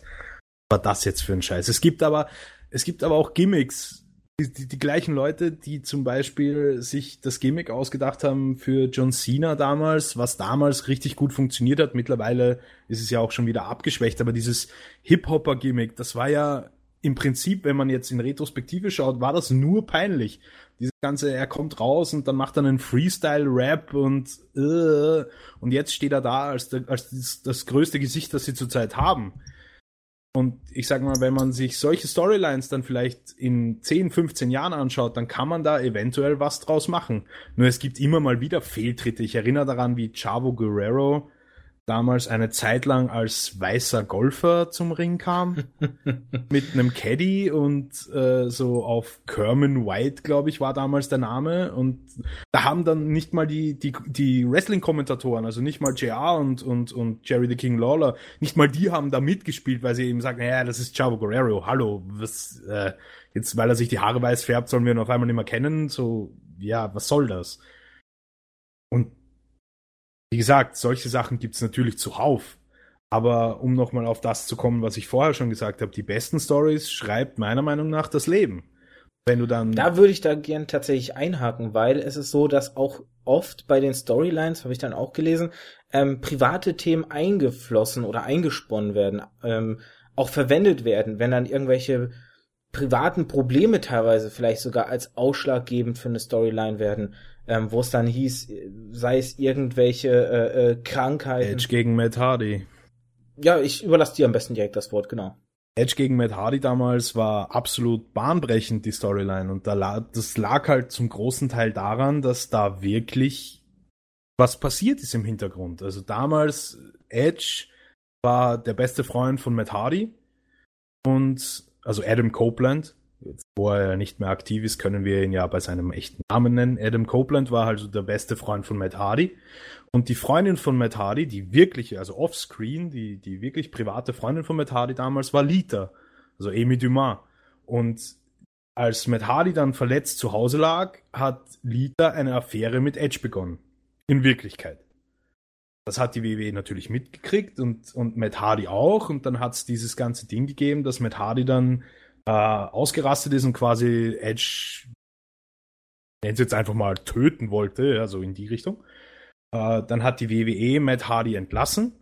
was war das jetzt für ein Scheiß? Es gibt aber, es gibt aber auch Gimmicks. Die, die, die gleichen Leute, die zum Beispiel sich das Gimmick ausgedacht haben für John Cena damals, was damals richtig gut funktioniert hat. Mittlerweile ist es ja auch schon wieder abgeschwächt, aber dieses Hip-Hopper-Gimmick, das war ja im Prinzip, wenn man jetzt in Retrospektive schaut, war das nur peinlich. Dieses ganze, er kommt raus und dann macht er einen Freestyle-Rap und äh, und jetzt steht er da als, als das, das größte Gesicht, das sie zurzeit haben. Und ich sag mal, wenn man sich solche Storylines dann vielleicht in 10, 15 Jahren anschaut, dann kann man da eventuell was draus machen. Nur es gibt immer mal wieder Fehltritte. Ich erinnere daran, wie Chavo Guerrero damals eine Zeit lang als weißer Golfer zum Ring kam. Mit einem Caddy und äh, so auf Kerman White, glaube ich, war damals der Name. Und da haben dann nicht mal die die die Wrestling Kommentatoren, also nicht mal JR und und und Jerry the King Lawler, nicht mal die haben da mitgespielt, weil sie eben sagen, ja, das ist Chavo Guerrero, hallo, was äh, jetzt weil er sich die Haare weiß färbt, sollen wir ihn auf einmal nicht mehr kennen, so ja, was soll das? Und wie gesagt, solche Sachen gibt's natürlich zuhauf. Aber um nochmal auf das zu kommen, was ich vorher schon gesagt habe, die besten Stories schreibt meiner Meinung nach das Leben. Wenn du dann. Da würde ich da gern tatsächlich einhaken, weil es ist so, dass auch oft bei den Storylines, habe ich dann auch gelesen, ähm, private Themen eingeflossen oder eingesponnen werden, ähm, auch verwendet werden, wenn dann irgendwelche privaten Probleme teilweise vielleicht sogar als ausschlaggebend für eine Storyline werden ähm, wo es dann hieß, sei es irgendwelche äh, äh, Krankheiten. Edge gegen Matt Hardy. Ja, ich überlasse dir am besten direkt das Wort, genau. Edge gegen Matt Hardy damals war absolut bahnbrechend, die Storyline. Und da la das lag halt zum großen Teil daran, dass da wirklich was passiert ist im Hintergrund. Also damals, Edge war der beste Freund von Matt Hardy und also Adam Copeland Jetzt, wo er nicht mehr aktiv ist, können wir ihn ja bei seinem echten Namen nennen. Adam Copeland war also der beste Freund von Matt Hardy. Und die Freundin von Matt Hardy, die wirkliche, also offscreen, die, die wirklich private Freundin von Matt Hardy damals war Lita, also Amy Dumas. Und als Matt Hardy dann verletzt zu Hause lag, hat Lita eine Affäre mit Edge begonnen. In Wirklichkeit. Das hat die WWE natürlich mitgekriegt und, und Matt Hardy auch. Und dann hat es dieses ganze Ding gegeben, dass Matt Hardy dann äh, ausgerastet ist und quasi Edge, nennt es jetzt einfach mal, töten wollte, also in die Richtung. Äh, dann hat die WWE Matt Hardy entlassen.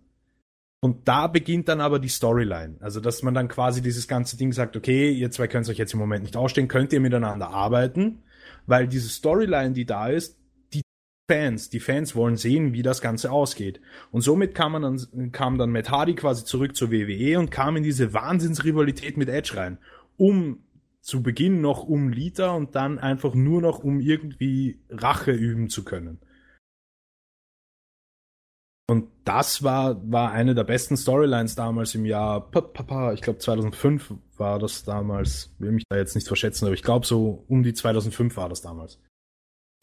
Und da beginnt dann aber die Storyline. Also, dass man dann quasi dieses ganze Ding sagt, okay, ihr zwei könnt euch jetzt im Moment nicht ausstehen, könnt ihr miteinander arbeiten, weil diese Storyline, die da ist, die Fans, die Fans wollen sehen, wie das Ganze ausgeht. Und somit kam man dann, kam dann Matt Hardy quasi zurück zur WWE und kam in diese Wahnsinnsrivalität mit Edge rein um zu Beginn noch um Lita und dann einfach nur noch um irgendwie Rache üben zu können. Und das war, war eine der besten Storylines damals im Jahr, ich glaube 2005 war das damals, will mich da jetzt nicht verschätzen, aber ich glaube so um die 2005 war das damals.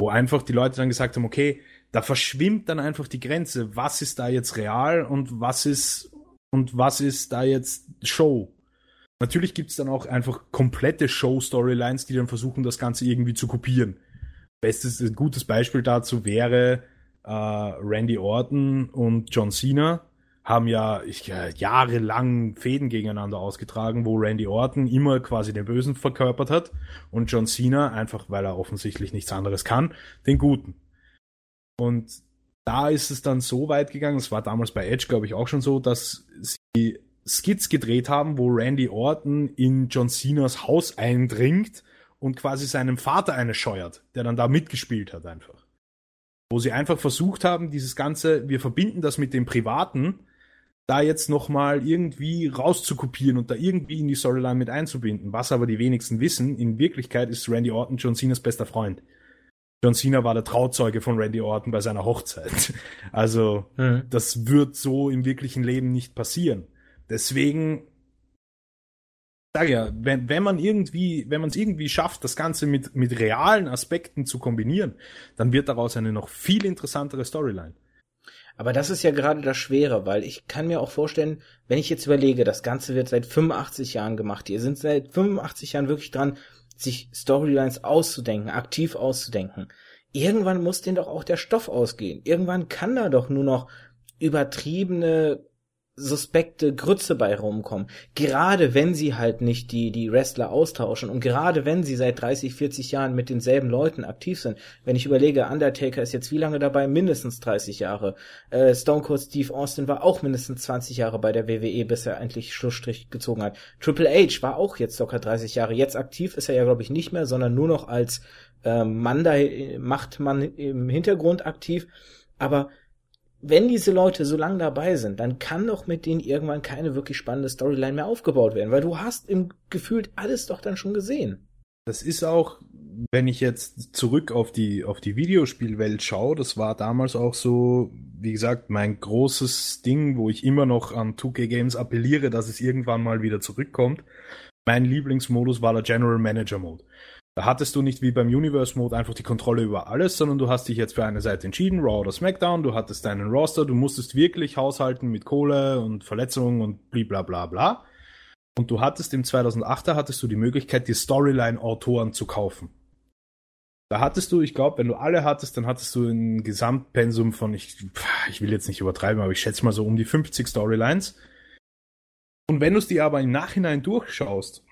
Wo einfach die Leute dann gesagt haben, okay, da verschwimmt dann einfach die Grenze, was ist da jetzt real und was ist, und was ist da jetzt Show? Natürlich gibt es dann auch einfach komplette Show-Storylines, die dann versuchen, das Ganze irgendwie zu kopieren. Bestes, ein gutes Beispiel dazu wäre äh, Randy Orton und John Cena haben ja ich, äh, jahrelang Fäden gegeneinander ausgetragen, wo Randy Orton immer quasi den Bösen verkörpert hat und John Cena, einfach weil er offensichtlich nichts anderes kann, den Guten. Und da ist es dann so weit gegangen, es war damals bei Edge, glaube ich, auch schon so, dass sie Skits gedreht haben, wo Randy Orton in John Cenas Haus eindringt und quasi seinem Vater eine scheuert, der dann da mitgespielt hat einfach. Wo sie einfach versucht haben, dieses ganze, wir verbinden das mit dem Privaten, da jetzt nochmal irgendwie rauszukopieren und da irgendwie in die Storyline mit einzubinden. Was aber die wenigsten wissen, in Wirklichkeit ist Randy Orton John Cenas bester Freund. John Cena war der Trauzeuge von Randy Orton bei seiner Hochzeit. Also, mhm. das wird so im wirklichen Leben nicht passieren. Deswegen sage ja, wenn, wenn man irgendwie, wenn man es irgendwie schafft, das Ganze mit, mit realen Aspekten zu kombinieren, dann wird daraus eine noch viel interessantere Storyline. Aber das ist ja gerade das Schwere, weil ich kann mir auch vorstellen, wenn ich jetzt überlege, das Ganze wird seit 85 Jahren gemacht. Ihr sind seit 85 Jahren wirklich dran, sich Storylines auszudenken, aktiv auszudenken. Irgendwann muss denen doch auch der Stoff ausgehen. Irgendwann kann da doch nur noch übertriebene suspekte Grütze bei rumkommen. Gerade wenn sie halt nicht die, die Wrestler austauschen und gerade wenn sie seit 30, 40 Jahren mit denselben Leuten aktiv sind. Wenn ich überlege, Undertaker ist jetzt wie lange dabei? Mindestens 30 Jahre. Äh, Stone Cold Steve Austin war auch mindestens 20 Jahre bei der WWE, bis er endlich Schlussstrich gezogen hat. Triple H war auch jetzt locker 30 Jahre. Jetzt aktiv ist er ja, glaube ich, nicht mehr, sondern nur noch als äh, Mann da, Machtmann im Hintergrund aktiv. Aber wenn diese Leute so lange dabei sind, dann kann doch mit denen irgendwann keine wirklich spannende Storyline mehr aufgebaut werden, weil du hast im gefühlt alles doch dann schon gesehen. Das ist auch, wenn ich jetzt zurück auf die, auf die Videospielwelt schaue, das war damals auch so, wie gesagt, mein großes Ding, wo ich immer noch an 2K Games appelliere, dass es irgendwann mal wieder zurückkommt. Mein Lieblingsmodus war der General Manager Mode. Da hattest du nicht wie beim Universe Mode einfach die Kontrolle über alles, sondern du hast dich jetzt für eine Seite entschieden, Raw oder SmackDown, du hattest deinen Roster, du musstest wirklich haushalten mit Kohle und Verletzungen und bla bla bla. Und du hattest im 2008er hattest du die Möglichkeit, die Storyline-Autoren zu kaufen. Da hattest du, ich glaube, wenn du alle hattest, dann hattest du ein Gesamtpensum von, ich, ich will jetzt nicht übertreiben, aber ich schätze mal so um die 50 Storylines. Und wenn du es dir aber im Nachhinein durchschaust,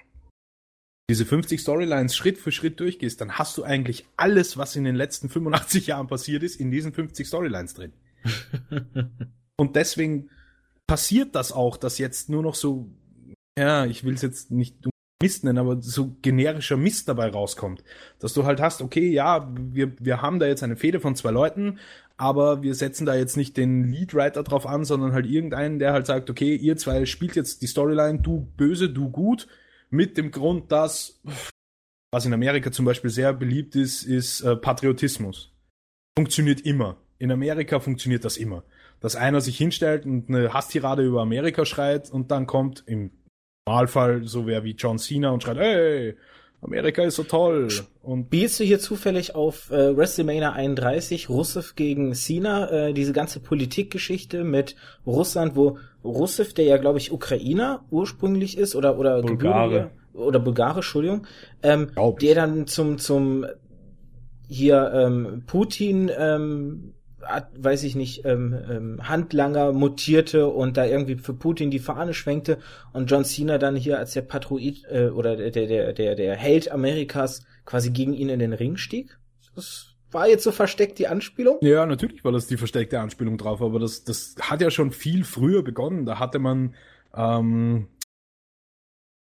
diese 50 Storylines Schritt für Schritt durchgehst, dann hast du eigentlich alles, was in den letzten 85 Jahren passiert ist, in diesen 50 Storylines drin. Und deswegen passiert das auch, dass jetzt nur noch so, ja, ich will es jetzt nicht Mist nennen, aber so generischer Mist dabei rauskommt. Dass du halt hast, okay, ja, wir, wir haben da jetzt eine Fehde von zwei Leuten, aber wir setzen da jetzt nicht den Leadwriter drauf an, sondern halt irgendeinen, der halt sagt, okay, ihr zwei spielt jetzt die Storyline, du böse, du gut, mit dem Grund, dass, was in Amerika zum Beispiel sehr beliebt ist, ist äh, Patriotismus. Funktioniert immer. In Amerika funktioniert das immer. Dass einer sich hinstellt und eine Hasstirade über Amerika schreit und dann kommt im Normalfall so wer wie John Cena und schreit, hey, Amerika ist so toll. Und Spielst du hier zufällig auf äh, WrestleMania 31 Rusev gegen Cena, äh, diese ganze Politikgeschichte mit Russland, wo Rusev, der ja glaube ich Ukrainer ursprünglich ist oder oder Bulgare oder Bulgare, Entschuldigung, ähm, der dann zum zum hier ähm, Putin ähm, weiß ich nicht, ähm, ähm, Handlanger mutierte und da irgendwie für Putin die Fahne schwenkte und John Cena dann hier als der Patroid äh, oder der, der, der, der Held Amerikas quasi gegen ihn in den Ring stieg? Das war jetzt so versteckt die Anspielung? Ja, natürlich war das die versteckte Anspielung drauf, aber das, das hat ja schon viel früher begonnen. Da hatte man ähm,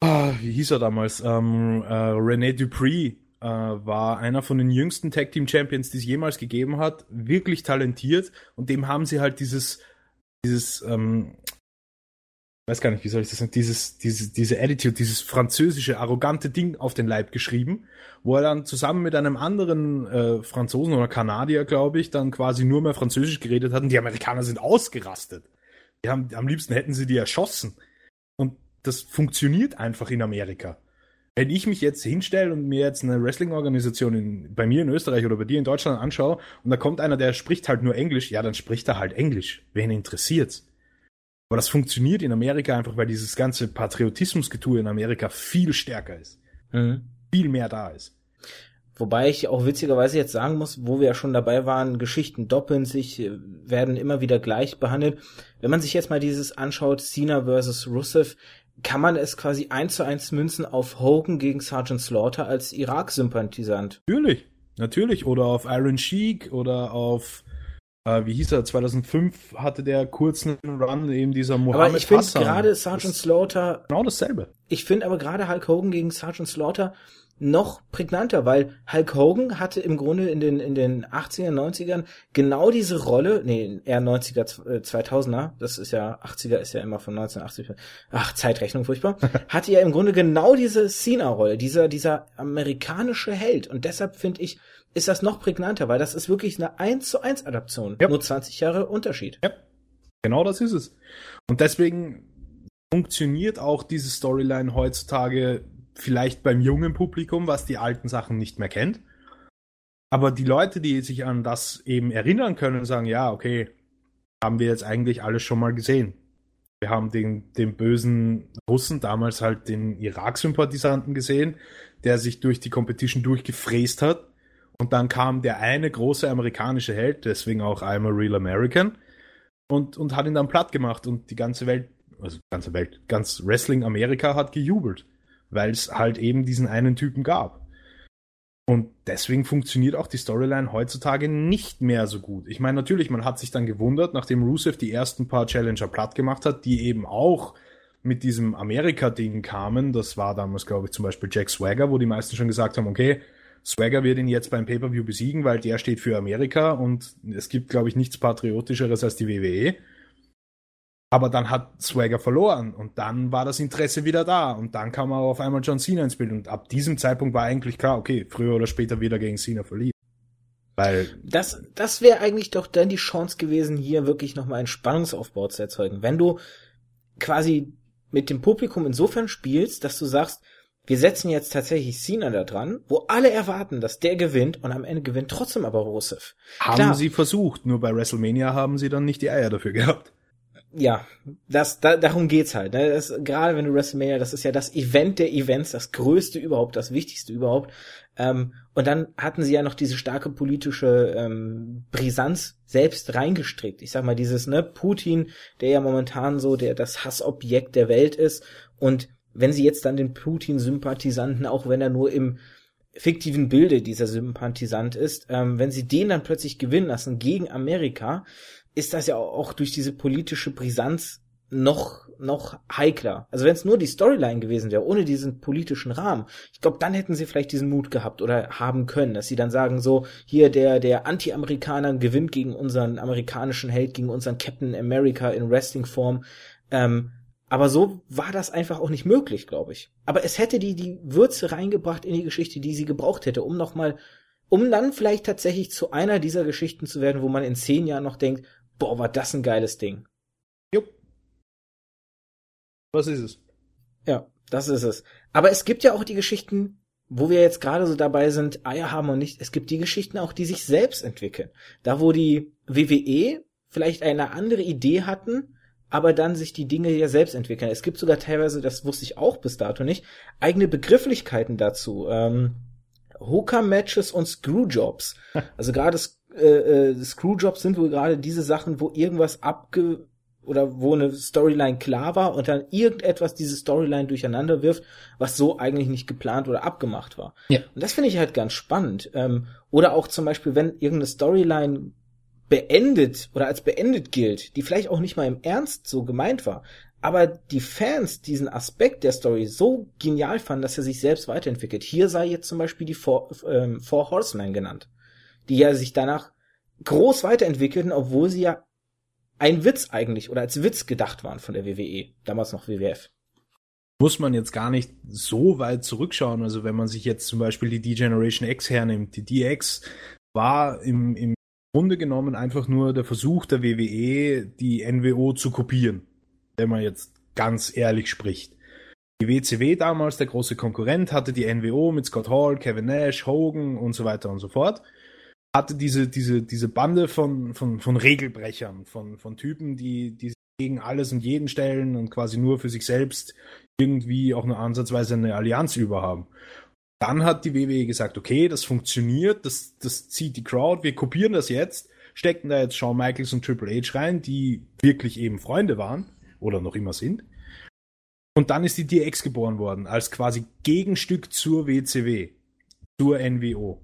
ah, wie hieß er damals? Ähm, äh, René Dupree äh, war einer von den jüngsten Tag Team Champions, die es jemals gegeben hat, wirklich talentiert und dem haben sie halt dieses, dieses, ähm, weiß gar nicht, wie soll ich das sagen, dieses, diese, diese Attitude, dieses französische, arrogante Ding auf den Leib geschrieben, wo er dann zusammen mit einem anderen äh, Franzosen oder Kanadier, glaube ich, dann quasi nur mehr Französisch geredet hat und die Amerikaner sind ausgerastet. Die haben, am liebsten hätten sie die erschossen. Und das funktioniert einfach in Amerika wenn ich mich jetzt hinstelle und mir jetzt eine Wrestling-Organisation bei mir in Österreich oder bei dir in Deutschland anschaue und da kommt einer, der spricht halt nur Englisch, ja, dann spricht er halt Englisch. Wen interessiert's? Aber das funktioniert in Amerika einfach, weil dieses ganze Patriotismusgetue in Amerika viel stärker ist. Mhm. Viel mehr da ist. Wobei ich auch witzigerweise jetzt sagen muss, wo wir ja schon dabei waren, Geschichten doppeln sich, werden immer wieder gleich behandelt. Wenn man sich jetzt mal dieses anschaut, Cena versus Rusev, kann man es quasi eins zu eins münzen auf Hogan gegen Sergeant Slaughter als Irak-Sympathisant. Natürlich, natürlich. Oder auf Iron Sheik oder auf, äh, wie hieß er, 2005 hatte der kurzen Run, eben dieser Mohammed Aber ich finde gerade Sergeant Slaughter... Genau dasselbe. Ich finde aber gerade Hulk Hogan gegen Sergeant Slaughter noch prägnanter, weil Hulk Hogan hatte im Grunde in den, in den 80er, 90ern genau diese Rolle, nee, eher 90er, 2000er, das ist ja, 80er ist ja immer von 1980, ach, Zeitrechnung furchtbar, hatte ja im Grunde genau diese Cena-Rolle, dieser, dieser amerikanische Held und deshalb finde ich, ist das noch prägnanter, weil das ist wirklich eine 1 zu 1 Adaption, ja. nur 20 Jahre Unterschied. Ja, genau das ist es. Und deswegen funktioniert auch diese Storyline heutzutage vielleicht beim jungen Publikum, was die alten Sachen nicht mehr kennt. Aber die Leute, die sich an das eben erinnern können, sagen, ja, okay, haben wir jetzt eigentlich alles schon mal gesehen. Wir haben den, den bösen Russen, damals halt den Irak-Sympathisanten gesehen, der sich durch die Competition durchgefräst hat. Und dann kam der eine große amerikanische Held, deswegen auch I'm a Real American. und, und hat ihn dann platt gemacht und die ganze Welt, also ganze Welt, ganz Wrestling Amerika hat gejubelt, weil es halt eben diesen einen Typen gab. Und deswegen funktioniert auch die Storyline heutzutage nicht mehr so gut. Ich meine, natürlich, man hat sich dann gewundert, nachdem Rusev die ersten paar Challenger platt gemacht hat, die eben auch mit diesem Amerika-Ding kamen. Das war damals, glaube ich, zum Beispiel Jack Swagger, wo die meisten schon gesagt haben, okay, Swagger wird ihn jetzt beim Pay-Per-View besiegen, weil der steht für Amerika und es gibt, glaube ich, nichts Patriotischeres als die WWE. Aber dann hat Swagger verloren und dann war das Interesse wieder da und dann kam auch auf einmal John Cena ins Bild und ab diesem Zeitpunkt war eigentlich klar, okay, früher oder später wieder gegen Cena verlieren. Weil das, das wäre eigentlich doch dann die Chance gewesen, hier wirklich nochmal einen Spannungsaufbau zu erzeugen. Wenn du quasi mit dem Publikum insofern spielst, dass du sagst, wir setzen jetzt tatsächlich Cena da dran, wo alle erwarten, dass der gewinnt und am Ende gewinnt trotzdem aber Rusev. Haben Klar, sie versucht, nur bei WrestleMania haben sie dann nicht die Eier dafür gehabt ja, das, da, darum geht's halt. Ne? Das, gerade wenn du WrestleMania, das ist ja das Event der Events, das größte überhaupt, das wichtigste überhaupt. Ähm, und dann hatten sie ja noch diese starke politische ähm, Brisanz selbst reingestrickt. Ich sag mal, dieses, ne, Putin, der ja momentan so der das Hassobjekt der Welt ist. Und wenn sie jetzt dann den Putin-Sympathisanten, auch wenn er nur im fiktiven Bilde dieser Sympathisant ist, ähm, wenn sie den dann plötzlich gewinnen lassen gegen Amerika, ist das ja auch durch diese politische Brisanz noch noch heikler. Also wenn es nur die Storyline gewesen wäre, ohne diesen politischen Rahmen, ich glaube, dann hätten sie vielleicht diesen Mut gehabt oder haben können, dass sie dann sagen so, hier der der Anti-Amerikaner gewinnt gegen unseren amerikanischen Held, gegen unseren Captain America in Wrestling-Form. Ähm, aber so war das einfach auch nicht möglich, glaube ich. Aber es hätte die die Würze reingebracht in die Geschichte, die sie gebraucht hätte, um noch mal um dann vielleicht tatsächlich zu einer dieser Geschichten zu werden, wo man in zehn Jahren noch denkt, Boah, war das ein geiles Ding. Jupp. Was ist es? Ja, das ist es. Aber es gibt ja auch die Geschichten, wo wir jetzt gerade so dabei sind, Eier haben und nicht. Es gibt die Geschichten auch, die sich selbst entwickeln. Da, wo die WWE vielleicht eine andere Idee hatten, aber dann sich die Dinge ja selbst entwickeln. Es gibt sogar teilweise, das wusste ich auch bis dato nicht, eigene Begrifflichkeiten dazu. Ähm, Hooker-Matches und Screwjobs. Also gerade äh, äh, Screwjobs sind wohl gerade diese Sachen, wo irgendwas abge oder wo eine Storyline klar war und dann irgendetwas diese Storyline durcheinander wirft, was so eigentlich nicht geplant oder abgemacht war. Ja. Und das finde ich halt ganz spannend. Ähm, oder auch zum Beispiel, wenn irgendeine Storyline beendet oder als beendet gilt, die vielleicht auch nicht mal im Ernst so gemeint war, aber die Fans diesen Aspekt der Story so genial fanden, dass er sich selbst weiterentwickelt. Hier sei jetzt zum Beispiel die Four, ähm, Four Horsemen genannt die ja sich danach groß weiterentwickelten, obwohl sie ja ein Witz eigentlich oder als Witz gedacht waren von der WWE, damals noch WWF. Muss man jetzt gar nicht so weit zurückschauen. Also wenn man sich jetzt zum Beispiel die D-Generation X hernimmt, die DX war im, im Grunde genommen einfach nur der Versuch der WWE, die NWO zu kopieren, wenn man jetzt ganz ehrlich spricht. Die WCW damals, der große Konkurrent, hatte die NWO mit Scott Hall, Kevin Nash, Hogan und so weiter und so fort hatte diese, diese, diese Bande von, von, von Regelbrechern, von, von Typen, die, die gegen alles und jeden stellen und quasi nur für sich selbst irgendwie auch nur ansatzweise eine Allianz überhaben. Dann hat die WWE gesagt, okay, das funktioniert, das, das zieht die Crowd, wir kopieren das jetzt, stecken da jetzt Shawn Michaels und Triple H rein, die wirklich eben Freunde waren oder noch immer sind. Und dann ist die DX geboren worden, als quasi Gegenstück zur WCW, zur NWO.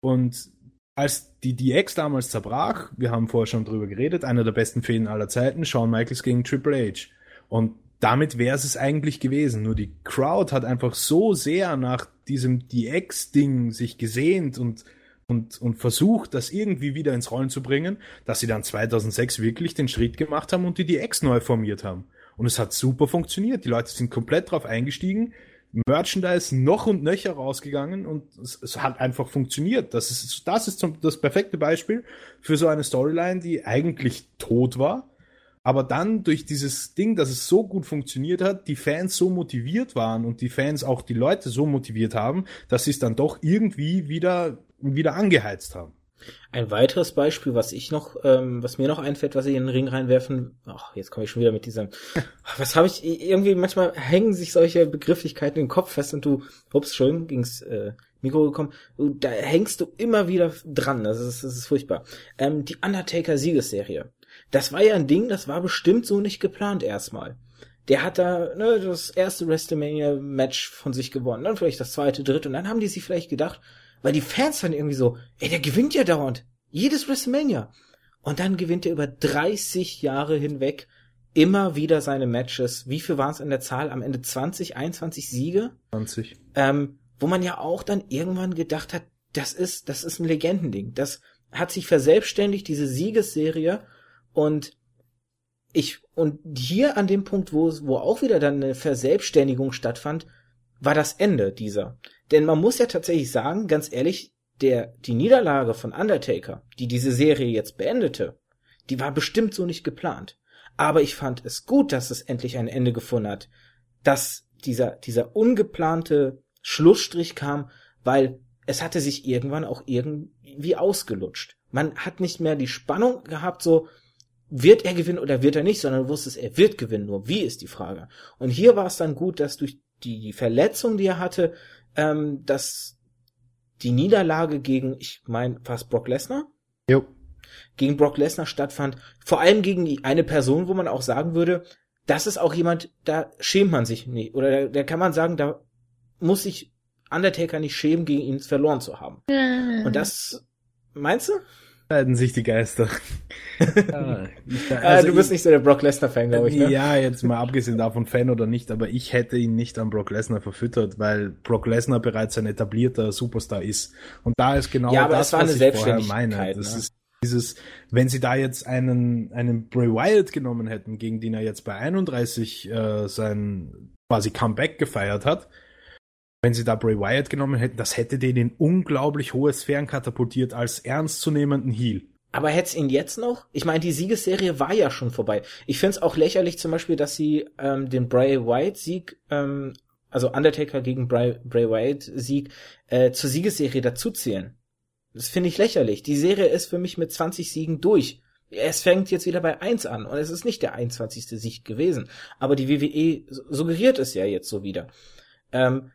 Und als die DX damals zerbrach, wir haben vorher schon drüber geredet, einer der besten Fäden aller Zeiten, Shawn Michaels gegen Triple H. Und damit wäre es eigentlich gewesen. Nur die Crowd hat einfach so sehr nach diesem DX-Ding sich gesehnt und, und, und versucht, das irgendwie wieder ins Rollen zu bringen, dass sie dann 2006 wirklich den Schritt gemacht haben und die DX neu formiert haben. Und es hat super funktioniert. Die Leute sind komplett drauf eingestiegen. Merchandise noch und nöcher rausgegangen und es, es, hat einfach funktioniert. Das ist, das ist zum, das perfekte Beispiel für so eine Storyline, die eigentlich tot war, aber dann durch dieses Ding, dass es so gut funktioniert hat, die Fans so motiviert waren und die Fans auch die Leute so motiviert haben, dass sie es dann doch irgendwie wieder, wieder angeheizt haben. Ein weiteres Beispiel, was ich noch, ähm, was mir noch einfällt, was ich in den Ring reinwerfen, ach, jetzt komme ich schon wieder mit diesem, was habe ich, irgendwie manchmal hängen sich solche Begrifflichkeiten im Kopf fest und du, ups, schon ging's äh, Mikro gekommen, da hängst du immer wieder dran, das ist, das ist furchtbar. Ähm, die Undertaker-Siegesserie. Das war ja ein Ding, das war bestimmt so nicht geplant erstmal. Der hat da ne, das erste WrestleMania-Match von sich gewonnen, dann vielleicht das zweite, dritte, und dann haben die sich vielleicht gedacht, weil die Fans dann irgendwie so, ey, der gewinnt ja dauernd. Jedes WrestleMania. Und dann gewinnt er über 30 Jahre hinweg immer wieder seine Matches. Wie viel waren es in der Zahl? Am Ende 20, 21 Siege? 20. Ähm, wo man ja auch dann irgendwann gedacht hat, das ist, das ist ein Legendending. Das hat sich verselbstständigt, diese Siegesserie. Und ich, und hier an dem Punkt, wo, wo auch wieder dann eine Verselbstständigung stattfand, war das Ende dieser. Denn man muss ja tatsächlich sagen, ganz ehrlich, der, die Niederlage von Undertaker, die diese Serie jetzt beendete, die war bestimmt so nicht geplant. Aber ich fand es gut, dass es endlich ein Ende gefunden hat, dass dieser, dieser ungeplante Schlussstrich kam, weil es hatte sich irgendwann auch irgendwie ausgelutscht. Man hat nicht mehr die Spannung gehabt, so, wird er gewinnen oder wird er nicht, sondern du wusstest, er wird gewinnen, nur wie ist die Frage. Und hier war es dann gut, dass durch die Verletzung, die er hatte, ähm, dass die Niederlage gegen, ich meine, fast Brock Lesnar? Jo. Gegen Brock Lesnar stattfand. Vor allem gegen eine Person, wo man auch sagen würde, das ist auch jemand, da schämt man sich nicht. Oder da, da kann man sagen, da muss sich Undertaker nicht schämen, gegen ihn verloren zu haben. Und das, meinst du? Scheiden sich die Geister. ja, also du bist ich, nicht so der Brock Lesnar-Fan, glaube ich. Ne? Ja, jetzt mal abgesehen davon, Fan oder nicht, aber ich hätte ihn nicht an Brock Lesnar verfüttert, weil Brock Lesnar bereits ein etablierter Superstar ist. Und da ist genau ja, aber das, war was eine ich vorher meine. Das ne? ist dieses, wenn sie da jetzt einen, einen Bray Wyatt genommen hätten, gegen den er jetzt bei 31 äh, sein quasi Comeback gefeiert hat, wenn sie da Bray Wyatt genommen hätten, das hätte den in unglaublich hohe Sphären katapultiert als ernstzunehmenden Heal. Aber hätte es ihn jetzt noch? Ich meine, die Siegesserie war ja schon vorbei. Ich finde es auch lächerlich zum Beispiel, dass sie ähm, den Bray Wyatt-Sieg, ähm, also Undertaker gegen Bray, Bray Wyatt-Sieg, äh, zur Siegesserie dazuzählen. Das finde ich lächerlich. Die Serie ist für mich mit 20 Siegen durch. Es fängt jetzt wieder bei 1 an und es ist nicht der 21. Sieg gewesen. Aber die WWE suggeriert es ja jetzt so wieder. Ähm,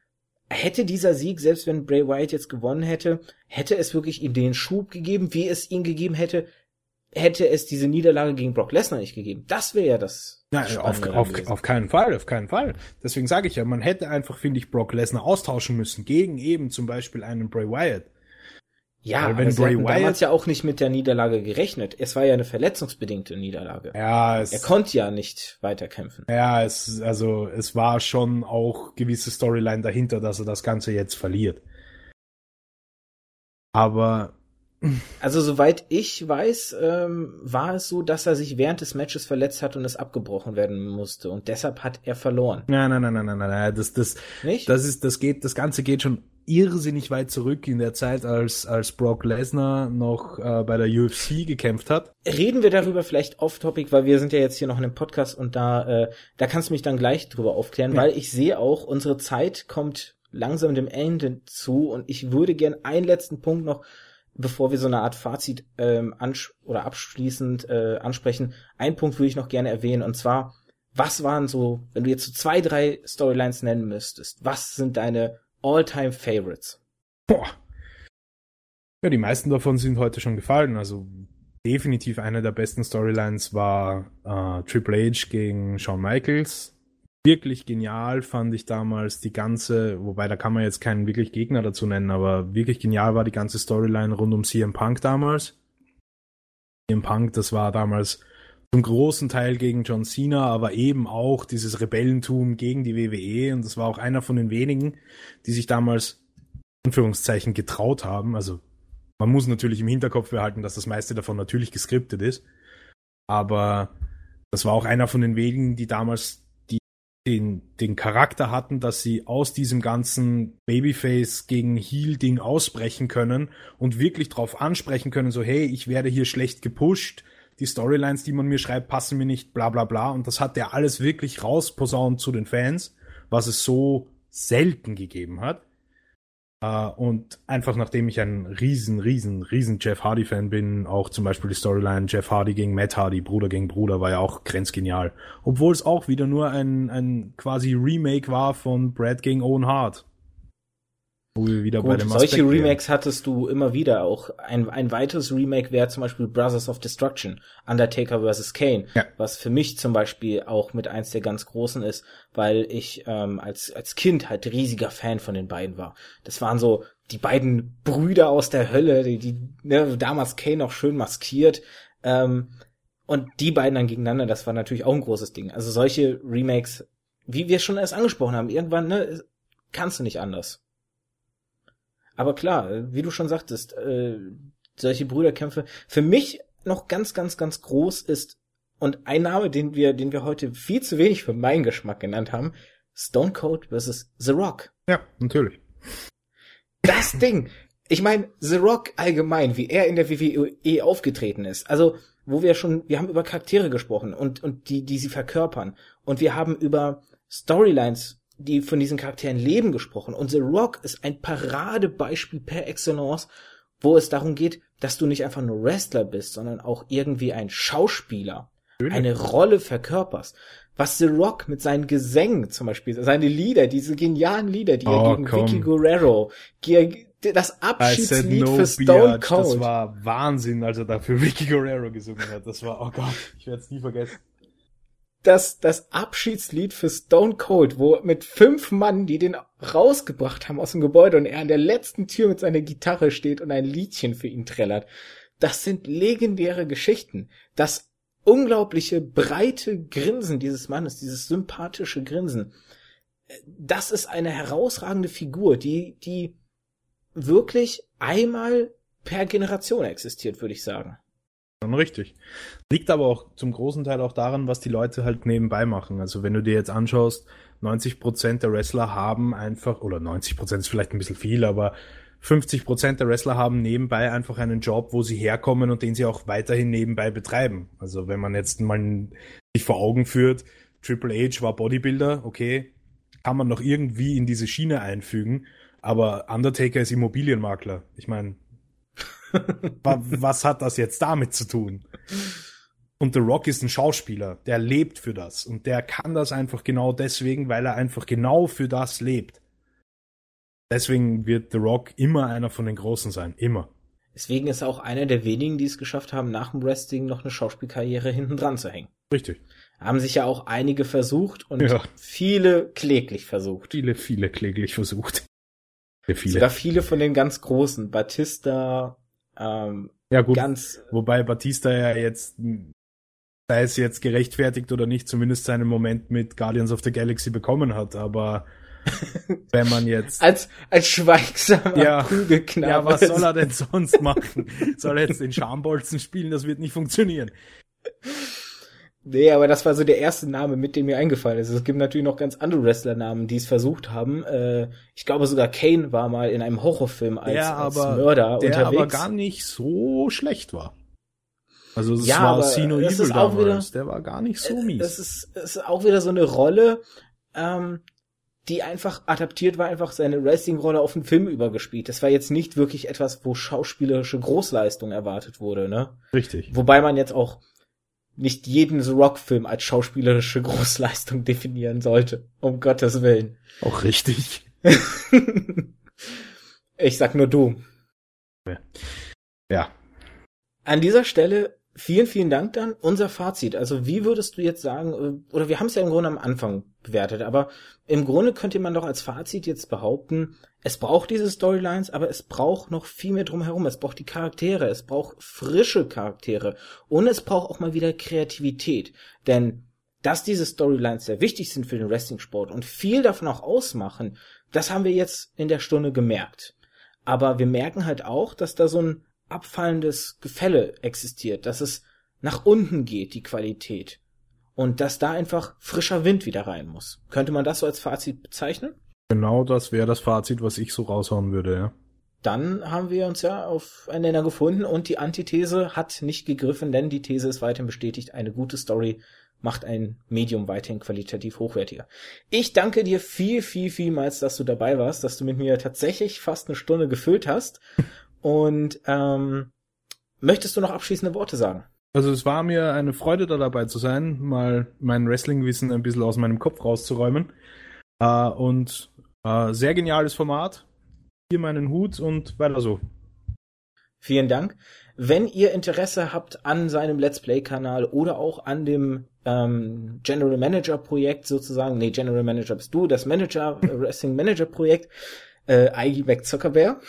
hätte dieser Sieg, selbst wenn Bray Wyatt jetzt gewonnen hätte, hätte es wirklich ihm den Schub gegeben, wie es ihn gegeben hätte, hätte es diese Niederlage gegen Brock Lesnar nicht gegeben. Das wäre ja das. Ja, auf, auf, auf keinen Fall, auf keinen Fall. Deswegen sage ich ja, man hätte einfach, finde ich, Brock Lesnar austauschen müssen gegen eben zum Beispiel einen Bray Wyatt. Ja, Weil wenn aber Bray Wyatt damals ja auch nicht mit der Niederlage gerechnet. Es war ja eine verletzungsbedingte Niederlage. Ja, es, er konnte ja nicht weiterkämpfen. Ja, es also es war schon auch gewisse Storyline dahinter, dass er das Ganze jetzt verliert. Aber also soweit ich weiß, ähm, war es so, dass er sich während des Matches verletzt hat und es abgebrochen werden musste und deshalb hat er verloren. Nein, nein, nein, nein, nein, nein, das das nicht. Das ist das geht, das Ganze geht schon irrsinnig weit zurück in der Zeit, als als Brock Lesnar noch äh, bei der UFC gekämpft hat. Reden wir darüber vielleicht off-topic, weil wir sind ja jetzt hier noch in einem Podcast und da äh, da kannst du mich dann gleich drüber aufklären, ja. weil ich sehe auch unsere Zeit kommt langsam dem Ende zu und ich würde gern einen letzten Punkt noch bevor wir so eine Art Fazit ähm, oder abschließend äh, ansprechen, ein Punkt würde ich noch gerne erwähnen und zwar, was waren so, wenn du jetzt so zwei, drei Storylines nennen müsstest, was sind deine All-Time Favorites? Boah. Ja, die meisten davon sind heute schon gefallen. Also definitiv eine der besten Storylines war äh, Triple H gegen Shawn Michaels wirklich genial fand ich damals die ganze, wobei da kann man jetzt keinen wirklich Gegner dazu nennen, aber wirklich genial war die ganze Storyline rund um CM Punk damals. CM Punk, das war damals zum großen Teil gegen John Cena, aber eben auch dieses Rebellentum gegen die WWE und das war auch einer von den wenigen, die sich damals Anführungszeichen getraut haben. Also man muss natürlich im Hinterkopf behalten, dass das meiste davon natürlich geskriptet ist, aber das war auch einer von den wenigen, die damals den, den Charakter hatten, dass sie aus diesem ganzen Babyface gegen Heel-Ding ausbrechen können und wirklich drauf ansprechen können, so hey, ich werde hier schlecht gepusht, die Storylines, die man mir schreibt, passen mir nicht, bla bla bla. Und das hat der alles wirklich rausposaunt zu den Fans, was es so selten gegeben hat. Uh, und einfach nachdem ich ein riesen, riesen, riesen Jeff Hardy-Fan bin, auch zum Beispiel die Storyline Jeff Hardy gegen Matt Hardy, Bruder gegen Bruder, war ja auch grenzgenial. Obwohl es auch wieder nur ein, ein quasi Remake war von Brad gegen Owen Hart. Wo wir wieder Gut, bei dem solche Aspekt. Remakes hattest du immer wieder. Auch ein, ein weiteres Remake wäre zum Beispiel Brothers of Destruction, Undertaker vs. Kane, Ja. was für mich zum Beispiel auch mit eins der ganz großen ist, weil ich ähm, als, als Kind halt riesiger Fan von den beiden war. Das waren so die beiden Brüder aus der Hölle, die, die ne, damals Kane noch schön maskiert. Ähm, und die beiden dann gegeneinander, das war natürlich auch ein großes Ding. Also solche Remakes, wie wir schon erst angesprochen haben, irgendwann ne, kannst du nicht anders. Aber klar, wie du schon sagtest, äh, solche Brüderkämpfe. Für mich noch ganz, ganz, ganz groß ist und ein Name, den wir, den wir heute viel zu wenig für meinen Geschmack genannt haben, Stone Cold vs. The Rock. Ja, natürlich. Das Ding. Ich meine, The Rock allgemein, wie er in der WWE aufgetreten ist. Also, wo wir schon, wir haben über Charaktere gesprochen und, und die, die sie verkörpern. Und wir haben über Storylines, die von diesen Charakteren leben, gesprochen. Und The Rock ist ein Paradebeispiel per excellence, wo es darum geht, dass du nicht einfach nur Wrestler bist, sondern auch irgendwie ein Schauspieler, eine Rolle verkörperst. Was The Rock mit seinen Gesängen zum Beispiel, seine Lieder, diese genialen Lieder, die er Oh, gegen komm. Vicky Guerrero, er, das Abschiedslied no für Stone Cold. das war Wahnsinn, als er da für Vicky Guerrero gesungen hat. Das war, oh Gott, ich werde es nie vergessen. Das, das Abschiedslied für Stone Cold, wo mit fünf Mann, die den rausgebracht haben aus dem Gebäude und er an der letzten Tür mit seiner Gitarre steht und ein Liedchen für ihn trällert. Das sind legendäre Geschichten. Das unglaubliche breite Grinsen dieses Mannes, dieses sympathische Grinsen. Das ist eine herausragende Figur, die, die wirklich einmal per Generation existiert, würde ich sagen. Richtig. Liegt aber auch zum großen Teil auch daran, was die Leute halt nebenbei machen. Also wenn du dir jetzt anschaust, 90% der Wrestler haben einfach, oder 90% ist vielleicht ein bisschen viel, aber 50% der Wrestler haben nebenbei einfach einen Job, wo sie herkommen und den sie auch weiterhin nebenbei betreiben. Also wenn man jetzt mal sich vor Augen führt, Triple H war Bodybuilder, okay, kann man noch irgendwie in diese Schiene einfügen, aber Undertaker ist Immobilienmakler. Ich meine, was hat das jetzt damit zu tun? Und The Rock ist ein Schauspieler, der lebt für das und der kann das einfach genau deswegen, weil er einfach genau für das lebt. Deswegen wird The Rock immer einer von den Großen sein, immer. Deswegen ist er auch einer der wenigen, die es geschafft haben, nach dem Wrestling noch eine Schauspielkarriere hinten dran zu hängen. Richtig. Haben sich ja auch einige versucht und Ja. viele kläglich versucht. Viele, viele kläglich versucht. Viele, viele. Sogar viele von den ganz Großen. Batista, ähm, Ja gut, ganz, wobei Batista ja jetzt, sei es jetzt gerechtfertigt oder nicht, zumindest seinen Moment mit Guardians of the Galaxy bekommen hat, aber wenn man jetzt als, als schweigsamer Ja. Prügelknabe. Ja, was soll er denn sonst machen? Soll er jetzt den Schambolzen spielen? Das wird nicht funktionieren. Nee, aber das war so der erste Name, mit dem mir eingefallen ist. Es gibt natürlich noch ganz andere Wrestlernamen, die es versucht haben. Äh, ich glaube sogar Kane war mal in einem Horrorfilm als, Der als aber- Mörder Der unterwegs. aber gar nicht so schlecht war. Also es Ja, war Sino Evil ist damals. Der war gar nicht so Äh, mies. Das ist, das ist auch wieder so eine Rolle, ähm, die einfach adaptiert war, einfach seine Wrestling-Rolle auf den Film übergespielt. Das war jetzt nicht wirklich etwas, wo schauspielerische Großleistung erwartet wurde, ne? Richtig. Wobei man jetzt auch nicht jeden The Rock-Film als schauspielerische Großleistung definieren sollte. Um Gottes Willen. Auch richtig. ich sag nur du. Ja. An dieser Stelle vielen, vielen Dank dann. Unser Fazit. Also wie würdest du jetzt sagen, äh, oder wir haben es ja im Grunde am Anfang bewertet, aber im Grunde könnte man doch als Fazit jetzt behaupten, es braucht diese Storylines, aber es braucht noch viel mehr drumherum. Es braucht die Charaktere, es braucht frische Charaktere und es braucht auch mal wieder Kreativität. Denn dass diese Storylines sehr wichtig sind für den Wrestling-Sport und viel davon auch ausmachen, das haben wir jetzt in der Stunde gemerkt. Aber wir merken halt auch, dass da so ein abfallendes Gefälle existiert, dass es nach unten geht, die Qualität. Und dass da einfach frischer Wind wieder rein muss. Könnte man das so als Fazit bezeichnen? Genau das wäre das Fazit, was ich so raushauen würde, ja. Dann haben wir uns ja auf einen Nenner gefunden und die Antithese hat nicht gegriffen, denn die These ist weiterhin bestätigt, eine gute Story macht ein Medium weiterhin qualitativ hochwertiger. Ich danke dir viel, viel, vielmals, dass du dabei warst, dass du mit mir tatsächlich fast eine Stunde gefüllt hast. Und ähm, möchtest du noch abschließende Worte sagen? Also es war mir eine Freude, da dabei zu sein, mal mein Wrestling-Wissen ein bisschen aus meinem Kopf rauszuräumen. Äh, und äh, sehr geniales Format. Hier meinen Hut und weiter so. Vielen Dank. Wenn ihr Interesse habt an seinem Let's Play-Kanal oder auch an dem ähm, General Manager Projekt sozusagen, nee, General Manager bist du, das Manager, Wrestling Manager Projekt, äh, Igi McZuckerbear.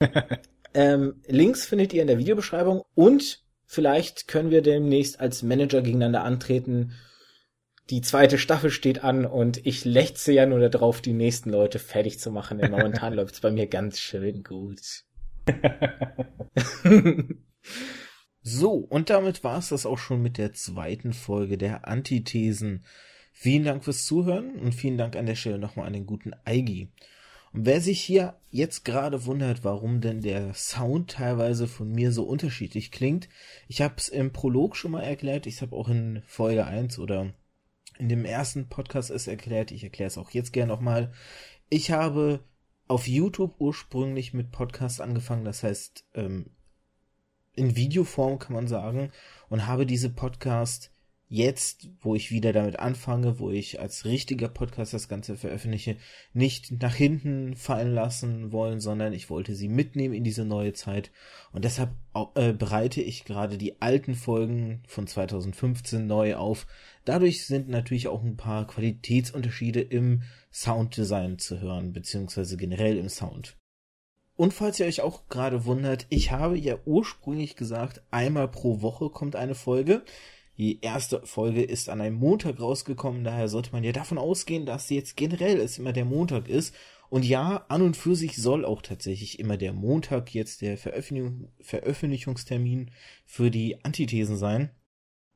ähm, Links findet ihr in der Videobeschreibung und vielleicht können wir demnächst als Manager gegeneinander antreten. Die zweite Staffel steht an und ich lechze ja nur darauf, die nächsten Leute fertig zu machen, denn momentan läuft's bei mir ganz schön gut. so, und damit war es das auch schon mit der zweiten Folge der Antithesen. Vielen Dank fürs Zuhören und vielen Dank an der Stelle nochmal an den guten Eigi. Und wer sich hier jetzt gerade wundert, warum denn der Sound teilweise von mir so unterschiedlich klingt, ich habe es im Prolog schon mal erklärt, ich habe auch in Folge 1 oder in dem ersten Podcast es erklärt, ich erkläre es auch jetzt gerne nochmal. Ich habe auf YouTube ursprünglich mit Podcasts angefangen, das heißt ähm, in Videoform kann man sagen, und habe diese Podcast jetzt, wo ich wieder damit anfange, wo ich als richtiger Podcast das Ganze veröffentliche, nicht nach hinten fallen lassen wollen, sondern ich wollte sie mitnehmen in diese neue Zeit. Und deshalb äh, bereite ich gerade die alten Folgen von 2015 neu auf. Dadurch sind natürlich auch ein paar Qualitätsunterschiede im Sounddesign zu hören, beziehungsweise generell im Sound. Und falls ihr euch auch gerade wundert, ich habe ja ursprünglich gesagt, einmal pro Woche kommt eine Folge. Die erste Folge ist an einem Montag rausgekommen, daher sollte man ja davon ausgehen, dass jetzt generell es immer der Montag ist. Und ja, an und für sich soll auch tatsächlich immer der Montag jetzt der Veröffentlichung, Veröffentlichungstermin für die Antithesen sein.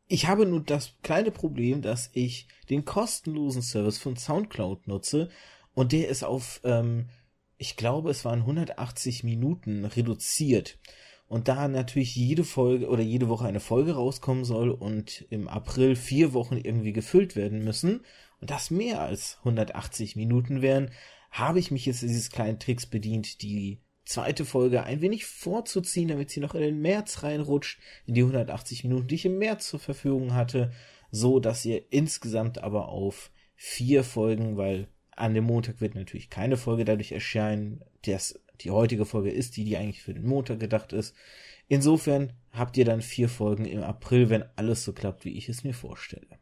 Ich habe nur das kleine Problem, dass ich den kostenlosen Service von SoundCloud nutze und der ist auf, ähm, ich glaube, es waren 180 Minuten reduziert. Und da natürlich jede Folge oder jede Woche eine Folge rauskommen soll und im April vier Wochen irgendwie gefüllt werden müssen und das mehr als 180 Minuten wären, habe ich mich jetzt dieses kleinen Tricks bedient, die zweite Folge ein wenig vorzuziehen, damit sie noch in den März reinrutscht, in die 180 Minuten, die ich im März zur Verfügung hatte, so dass ihr insgesamt aber auf vier Folgen, weil an dem Montag wird natürlich keine Folge dadurch erscheinen, dass die heutige Folge ist die, die eigentlich für den Montag gedacht ist. Insofern habt ihr dann vier Folgen im April, wenn alles so klappt, wie ich es mir vorstelle.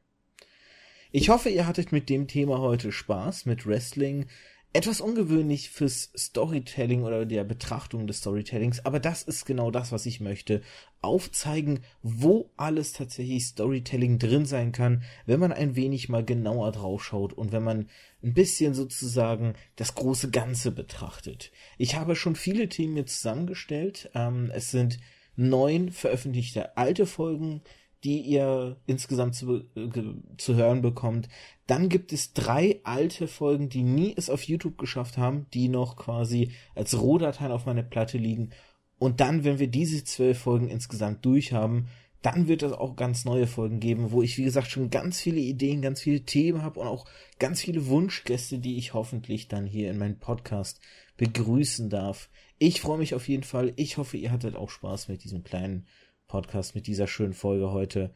Ich hoffe, ihr hattet mit dem Thema heute Spaß, mit Wrestling. Etwas ungewöhnlich fürs Storytelling oder der Betrachtung des Storytellings, aber das ist genau das, was ich möchte. Aufzeigen, wo alles tatsächlich Storytelling drin sein kann, wenn man ein wenig mal genauer draufschaut und wenn man ein bisschen sozusagen das große Ganze betrachtet. Ich habe schon viele Themen mir zusammengestellt. Ähm, es sind neun veröffentlichte alte Folgen, die ihr insgesamt zu, äh, zu hören bekommt. Dann gibt es drei alte Folgen, die nie es auf YouTube geschafft haben, die noch quasi als Rohdateien auf meiner Platte liegen. Und dann, wenn wir diese zwölf Folgen insgesamt durch haben, dann wird es auch ganz neue Folgen geben, wo ich, wie gesagt, schon ganz viele Ideen, ganz viele Themen habe und auch ganz viele Wunschgäste, die ich hoffentlich dann hier in meinem Podcast begrüßen darf. Ich freue mich auf jeden Fall. Ich hoffe, ihr hattet auch Spaß mit diesem kleinen Podcast, mit dieser schönen Folge heute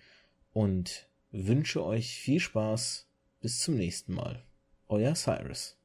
und wünsche euch viel Spaß. Bis zum nächsten Mal. Euer Cyrus.